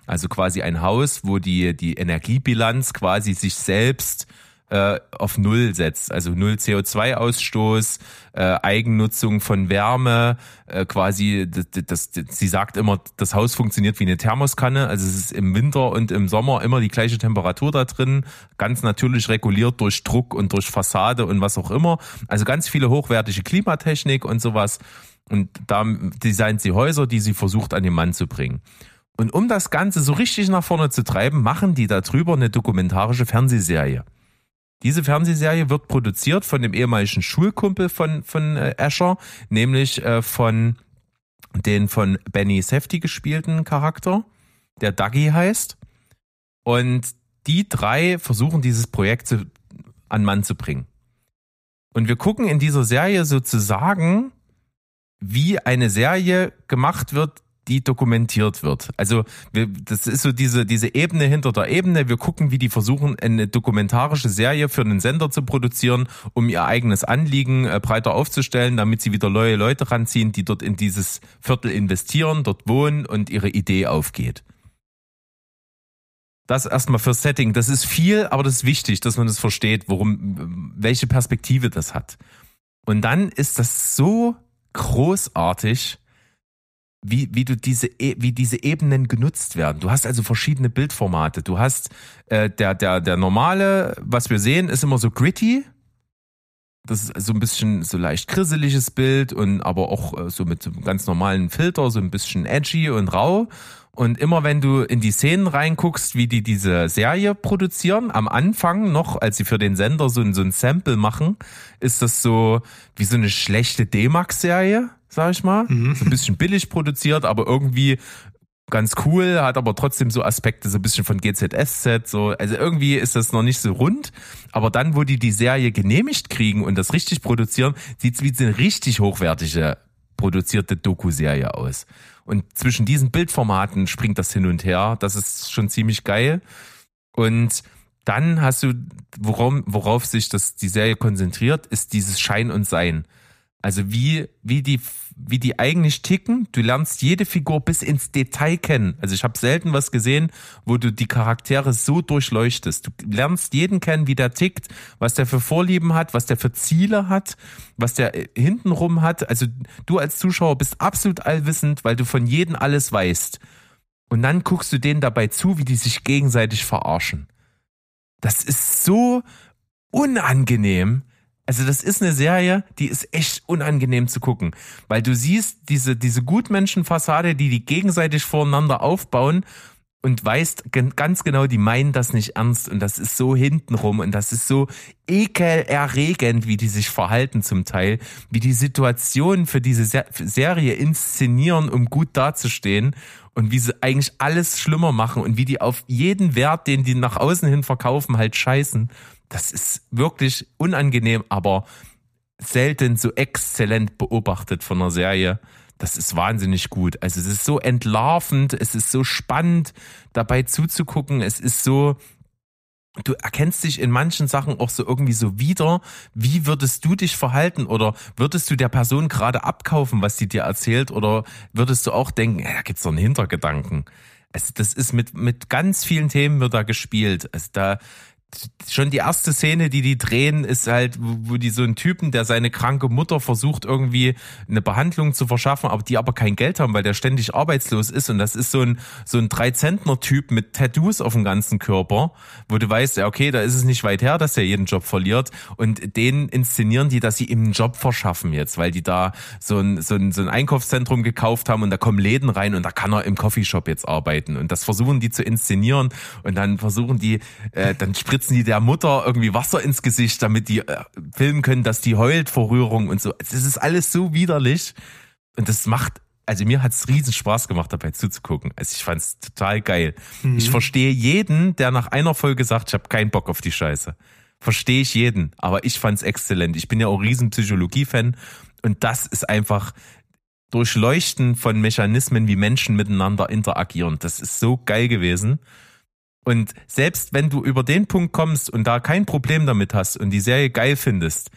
Also quasi ein Haus, wo die, die Energiebilanz quasi sich selbst äh, auf Null setzt. Also Null CO2-Ausstoß, äh, Eigennutzung von Wärme, äh, quasi, das, das, das, sie sagt immer, das Haus funktioniert wie eine Thermoskanne. Also es ist im Winter und im Sommer immer die gleiche Temperatur da drin, ganz natürlich reguliert durch Druck und durch Fassade und was auch immer. Also ganz viele hochwertige Klimatechnik und sowas. Und da designt sie Häuser, die sie versucht an den Mann zu bringen. Und um das Ganze so richtig nach vorne zu treiben, machen die darüber eine dokumentarische Fernsehserie. Diese Fernsehserie wird produziert von dem ehemaligen Schulkumpel von, von äh, Asher, nämlich äh, von den von Benny Safety gespielten Charakter, der Dougie heißt. Und die drei versuchen dieses Projekt zu, an Mann zu bringen. Und wir gucken in dieser Serie sozusagen, wie eine Serie gemacht wird, die dokumentiert wird. Also wir, das ist so diese, diese Ebene hinter der Ebene. Wir gucken, wie die versuchen, eine dokumentarische Serie für einen Sender zu produzieren, um ihr eigenes Anliegen äh, breiter aufzustellen, damit sie wieder neue Leute ranziehen, die dort in dieses Viertel investieren, dort wohnen und ihre Idee aufgeht. Das erstmal fürs Setting. Das ist viel, aber das ist wichtig, dass man das versteht, worum, welche Perspektive das hat. Und dann ist das so großartig, wie, wie du diese, e, wie diese Ebenen genutzt werden. Du hast also verschiedene Bildformate. Du hast äh, der, der, der normale, was wir sehen, ist immer so gritty. Das ist so ein bisschen so leicht krisseliges Bild und aber auch äh, so mit so einem ganz normalen Filter, so ein bisschen edgy und rau. Und immer wenn du in die Szenen reinguckst, wie die diese Serie produzieren, am Anfang noch, als sie für den Sender so ein, so ein Sample machen, ist das so wie so eine schlechte D-Max-Serie sag ich mal. Mhm. So ein bisschen billig produziert, aber irgendwie ganz cool, hat aber trotzdem so Aspekte so ein bisschen von GZSZ, so, also irgendwie ist das noch nicht so rund, aber dann, wo die die Serie genehmigt kriegen und das richtig produzieren, sieht's wie eine richtig hochwertige produzierte Doku-Serie aus. Und zwischen diesen Bildformaten springt das hin und her, das ist schon ziemlich geil. Und dann hast du, worauf, worauf sich das, die Serie konzentriert, ist dieses Schein und Sein. Also wie, wie die, wie die eigentlich ticken. Du lernst jede Figur bis ins Detail kennen. Also ich habe selten was gesehen, wo du die Charaktere so durchleuchtest. Du lernst jeden kennen, wie der tickt, was der für Vorlieben hat, was der für Ziele hat, was der äh, hintenrum hat. Also du als Zuschauer bist absolut allwissend, weil du von jedem alles weißt. Und dann guckst du denen dabei zu, wie die sich gegenseitig verarschen. Das ist so unangenehm. Also das ist eine Serie, die ist echt unangenehm zu gucken, weil du siehst diese diese Gutmenschenfassade, die die gegenseitig voreinander aufbauen und weißt ganz genau, die meinen das nicht ernst und das ist so hintenrum und das ist so ekelerregend, wie die sich verhalten zum Teil, wie die Situation für diese Serie inszenieren, um gut dazustehen und wie sie eigentlich alles schlimmer machen und wie die auf jeden Wert, den die nach außen hin verkaufen, halt scheißen. Das ist wirklich unangenehm, aber selten so exzellent beobachtet von einer Serie. Das ist wahnsinnig gut. Also es ist so entlarvend, es ist so spannend, dabei zuzugucken. Es ist so, du erkennst dich in manchen Sachen auch so irgendwie so wieder. Wie würdest du dich verhalten? Oder würdest du der Person gerade abkaufen, was sie dir erzählt? Oder würdest du auch denken, ja, da gibt's doch einen Hintergedanken? Also das ist mit, mit ganz vielen Themen wird da gespielt. Also da, schon die erste Szene, die die drehen, ist halt, wo die so einen Typen, der seine kranke Mutter versucht irgendwie eine Behandlung zu verschaffen, aber die aber kein Geld haben, weil der ständig arbeitslos ist. Und das ist so ein so ein Dreizentner-Typ mit Tattoos auf dem ganzen Körper, wo du weißt, ja okay, da ist es nicht weit her, dass er jeden Job verliert. Und den inszenieren die, dass sie ihm einen Job verschaffen jetzt, weil die da so ein so ein so ein Einkaufszentrum gekauft haben und da kommen Läden rein und da kann er im Coffeeshop jetzt arbeiten. Und das versuchen die zu inszenieren und dann versuchen die, äh, dann spritzt spritzen die der Mutter irgendwie Wasser ins Gesicht, damit die äh, filmen können, dass die heult vor Rührung und so. Das ist alles so widerlich. Und das macht, also mir hat es riesen Spaß gemacht, dabei zuzugucken. Also ich fand es total geil. Mhm. Ich verstehe jeden, der nach einer Folge sagt, ich habe keinen Bock auf die Scheiße. Verstehe ich jeden, aber ich fand es exzellent. Ich bin ja auch riesen Psychologie-Fan und das ist einfach Durchleuchten von Mechanismen, wie Menschen miteinander interagieren. Das ist so geil gewesen. Und selbst wenn du über den Punkt kommst und da kein Problem damit hast und die Serie geil findest,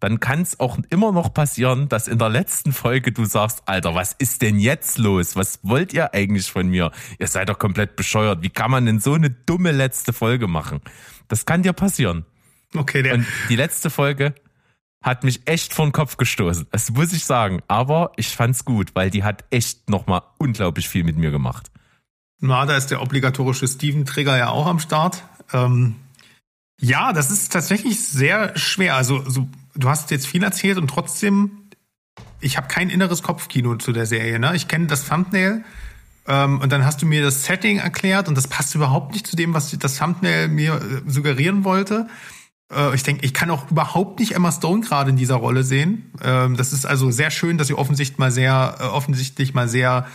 dann kann es auch immer noch passieren, dass in der letzten Folge du sagst, Alter, was ist denn jetzt los? Was wollt ihr eigentlich von mir? Ihr seid doch komplett bescheuert. Wie kann man denn so eine dumme letzte Folge machen? Das kann dir passieren. Okay, der. Und die letzte Folge hat mich echt vor den Kopf gestoßen. Das muss ich sagen. Aber ich fand's gut, weil die hat echt nochmal unglaublich viel mit mir gemacht. Na, da ist der obligatorische Steven-Trigger ja auch am Start. Ähm, ja, das ist tatsächlich sehr schwer. Also, so, du hast jetzt viel erzählt und trotzdem, ich habe kein inneres Kopfkino zu der Serie. Ne? Ich kenne das Thumbnail ähm, und dann hast du mir das Setting erklärt und das passt überhaupt nicht zu dem, was das Thumbnail mir äh, suggerieren wollte. Äh, ich denke, ich kann auch überhaupt nicht Emma Stone gerade in dieser Rolle sehen. Ähm, das ist also sehr schön, dass sie offensichtlich mal sehr, äh, offensichtlich mal sehr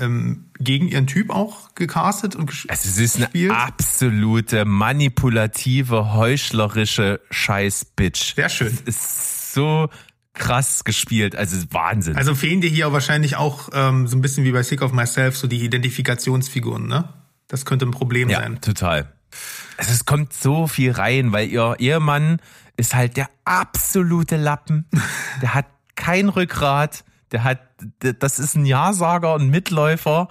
ähm, gegen ihren Typ auch gecastet und gespielt. Also es ist eine absolute manipulative, heuchlerische Scheiß-Bitch. Sehr schön. Es ist so krass gespielt, also Wahnsinn. Also fehlen dir hier wahrscheinlich auch ähm, so ein bisschen wie bei Sick of Myself so die Identifikationsfiguren, ne? Das könnte ein Problem ja, sein. total. Also es kommt so viel rein, weil ihr Ehemann ist halt der absolute Lappen. der hat kein Rückgrat der hat, das ist ein Ja-Sager, ein Mitläufer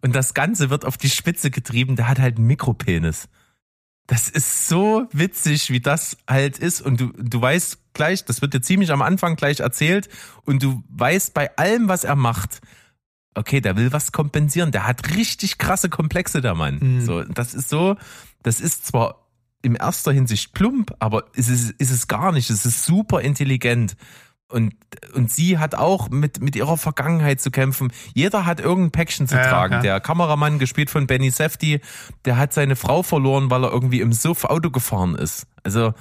und das Ganze wird auf die Spitze getrieben, der hat halt einen Mikropenis. Das ist so witzig, wie das halt ist und du, du weißt gleich, das wird dir ziemlich am Anfang gleich erzählt und du weißt bei allem, was er macht, okay, der will was kompensieren, der hat richtig krasse Komplexe, der Mann. Mhm. So, das ist so, das ist zwar im erster Hinsicht plump, aber ist es, ist es gar nicht. Es ist super intelligent und, und sie hat auch mit, mit ihrer Vergangenheit zu kämpfen. Jeder hat irgendein Päckchen zu ja, tragen. Ja. Der Kameramann, gespielt von Benny Safdie, der hat seine Frau verloren, weil er irgendwie im Suff Auto gefahren ist. Also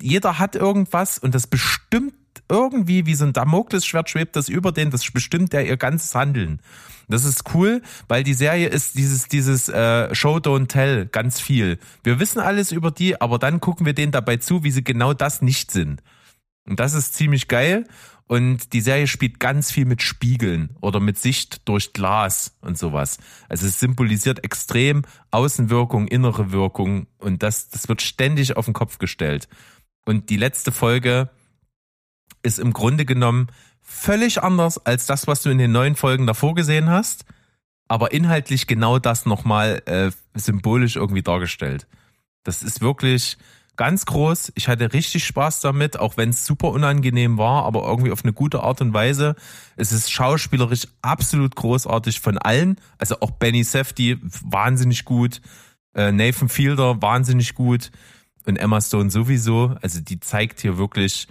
jeder hat irgendwas und das bestimmt irgendwie wie so ein Damoklesschwert schwebt das über den, das bestimmt der ihr ganzes Handeln. Das ist cool, weil die Serie ist dieses dieses äh, Show Don't Tell ganz viel. Wir wissen alles über die, aber dann gucken wir denen dabei zu, wie sie genau das nicht sind. Und das ist ziemlich geil. Und die Serie spielt ganz viel mit Spiegeln oder mit Sicht durch Glas und sowas. Also es symbolisiert extrem Außenwirkung, innere Wirkung und das, das wird ständig auf den Kopf gestellt. Und die letzte Folge ist im Grunde genommen völlig anders als das, was du in den neuen Folgen davor gesehen hast, aber inhaltlich genau das nochmal äh, symbolisch irgendwie dargestellt. Das ist wirklich, ganz groß. Ich hatte richtig Spaß damit, auch wenn es super unangenehm war, aber irgendwie auf eine gute Art und Weise. Es ist schauspielerisch absolut großartig von allen. Also auch Benny Safdie wahnsinnig gut, äh, Nathan Fielder wahnsinnig gut. Und Emma Stone sowieso. Also die zeigt hier wirklich,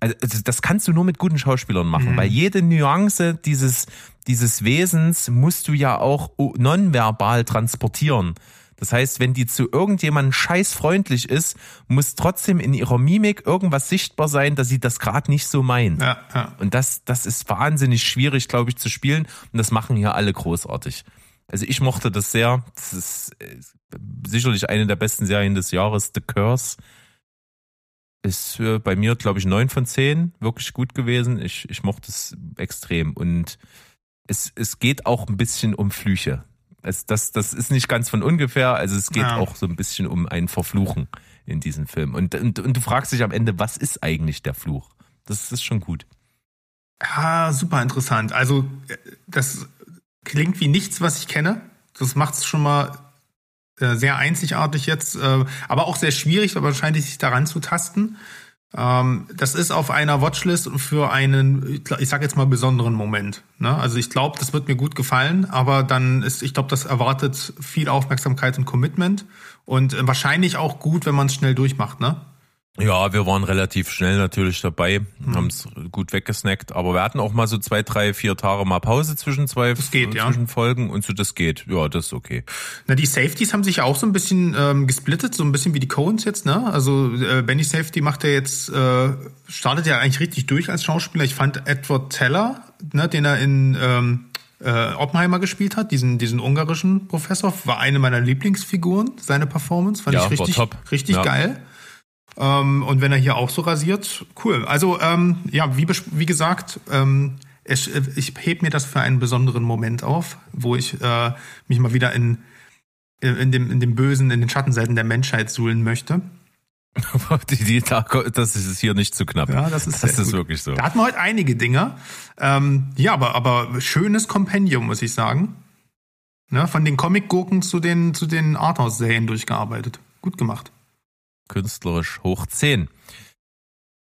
also das kannst du nur mit guten Schauspielern machen, mhm. weil jede Nuance dieses, dieses Wesens musst du ja auch nonverbal transportieren. Das heißt, wenn die zu irgendjemandem scheißfreundlich ist, muss trotzdem in ihrer Mimik irgendwas sichtbar sein, dass sie das gerade nicht so meint. Ja, ja. Und das, das ist wahnsinnig schwierig, glaube ich, zu spielen. Und das machen hier alle großartig. Also ich mochte das sehr. Das ist äh, sicherlich eine der besten Serien des Jahres, The Curse. Ist bei mir, glaube ich, neun von zehn wirklich gut gewesen. Ich, ich mochte es extrem. Und es, es geht auch ein bisschen um Flüche. Es, das, das ist nicht ganz von ungefähr. Also es geht ja. auch so ein bisschen um ein Verfluchen in diesem Film. Und, und, und du fragst dich am Ende, was ist eigentlich der Fluch? Das ist schon gut. Ja, super interessant. Also das klingt wie nichts, was ich kenne. Das macht es schon mal äh, sehr einzigartig jetzt, äh, aber auch sehr schwierig, aber wahrscheinlich sich daran zu tasten. Ähm, das ist auf einer Watchlist für einen, ich sage jetzt mal, besonderen Moment. Ne? Also ich glaube, das wird mir gut gefallen, aber dann ist, ich glaube, das erwartet viel Aufmerksamkeit und Commitment und äh, wahrscheinlich auch gut, wenn man es schnell durchmacht. Ne? Ja, wir waren relativ schnell natürlich dabei, mhm. haben es gut weggesnackt, aber wir hatten auch mal so zwei, drei, vier Tage mal Pause zwischen zwei das geht, zwischen ja. Folgen und so das geht. Ja, das ist okay. Na, die Safeties haben sich auch so ein bisschen ähm, gesplittet, so ein bisschen wie die Coens jetzt, ne? Also äh, Benny Safety macht ja jetzt, äh, startet ja eigentlich richtig durch als Schauspieler. Ich fand Edward Teller, ne, den er in ähm, äh, Oppenheimer gespielt hat, diesen, diesen ungarischen Professor, war eine meiner Lieblingsfiguren, seine Performance. Fand ja, ich richtig, richtig ja. geil. Ähm, und wenn er hier auch so rasiert, cool. Also ähm, ja, wie, wie gesagt, ähm, ich, ich heb mir das für einen besonderen Moment auf, wo ich äh, mich mal wieder in, in, dem, in dem Bösen, in den Schattenseiten der Menschheit suhlen möchte. die, die, das ist hier nicht zu knapp. Ja, das ist, das ist wirklich so. Da hatten wir heute einige Dinge. Ähm, ja, aber, aber schönes Kompendium, muss ich sagen. Ja, von den Comic-Gurken zu den, zu den Arthouse-Serien durchgearbeitet. Gut gemacht künstlerisch hoch 10.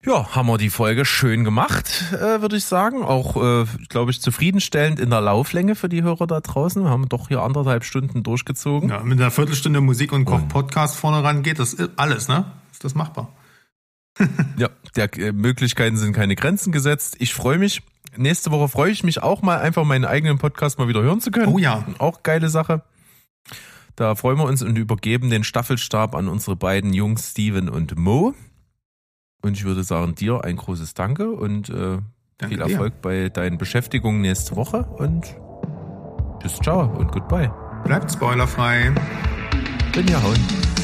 Ja, haben wir die Folge schön gemacht, äh, würde ich sagen. Auch, äh, glaube ich, zufriedenstellend in der Lauflänge für die Hörer da draußen. Wir haben doch hier anderthalb Stunden durchgezogen. Ja, mit einer Viertelstunde Musik und Koch-Podcast vorne ran geht das alles, ne? Ist das machbar? ja, der äh, Möglichkeiten sind keine Grenzen gesetzt. Ich freue mich. Nächste Woche freue ich mich auch mal, einfach meinen eigenen Podcast mal wieder hören zu können. Oh ja. Auch geile Sache. Da freuen wir uns und übergeben den Staffelstab an unsere beiden Jungs Steven und Mo. Und ich würde sagen, dir ein großes Danke und äh, Danke viel Erfolg dir. bei deinen Beschäftigungen nächste Woche und tschüss, ciao und goodbye. Bleibt spoilerfrei. Bin ja hauen.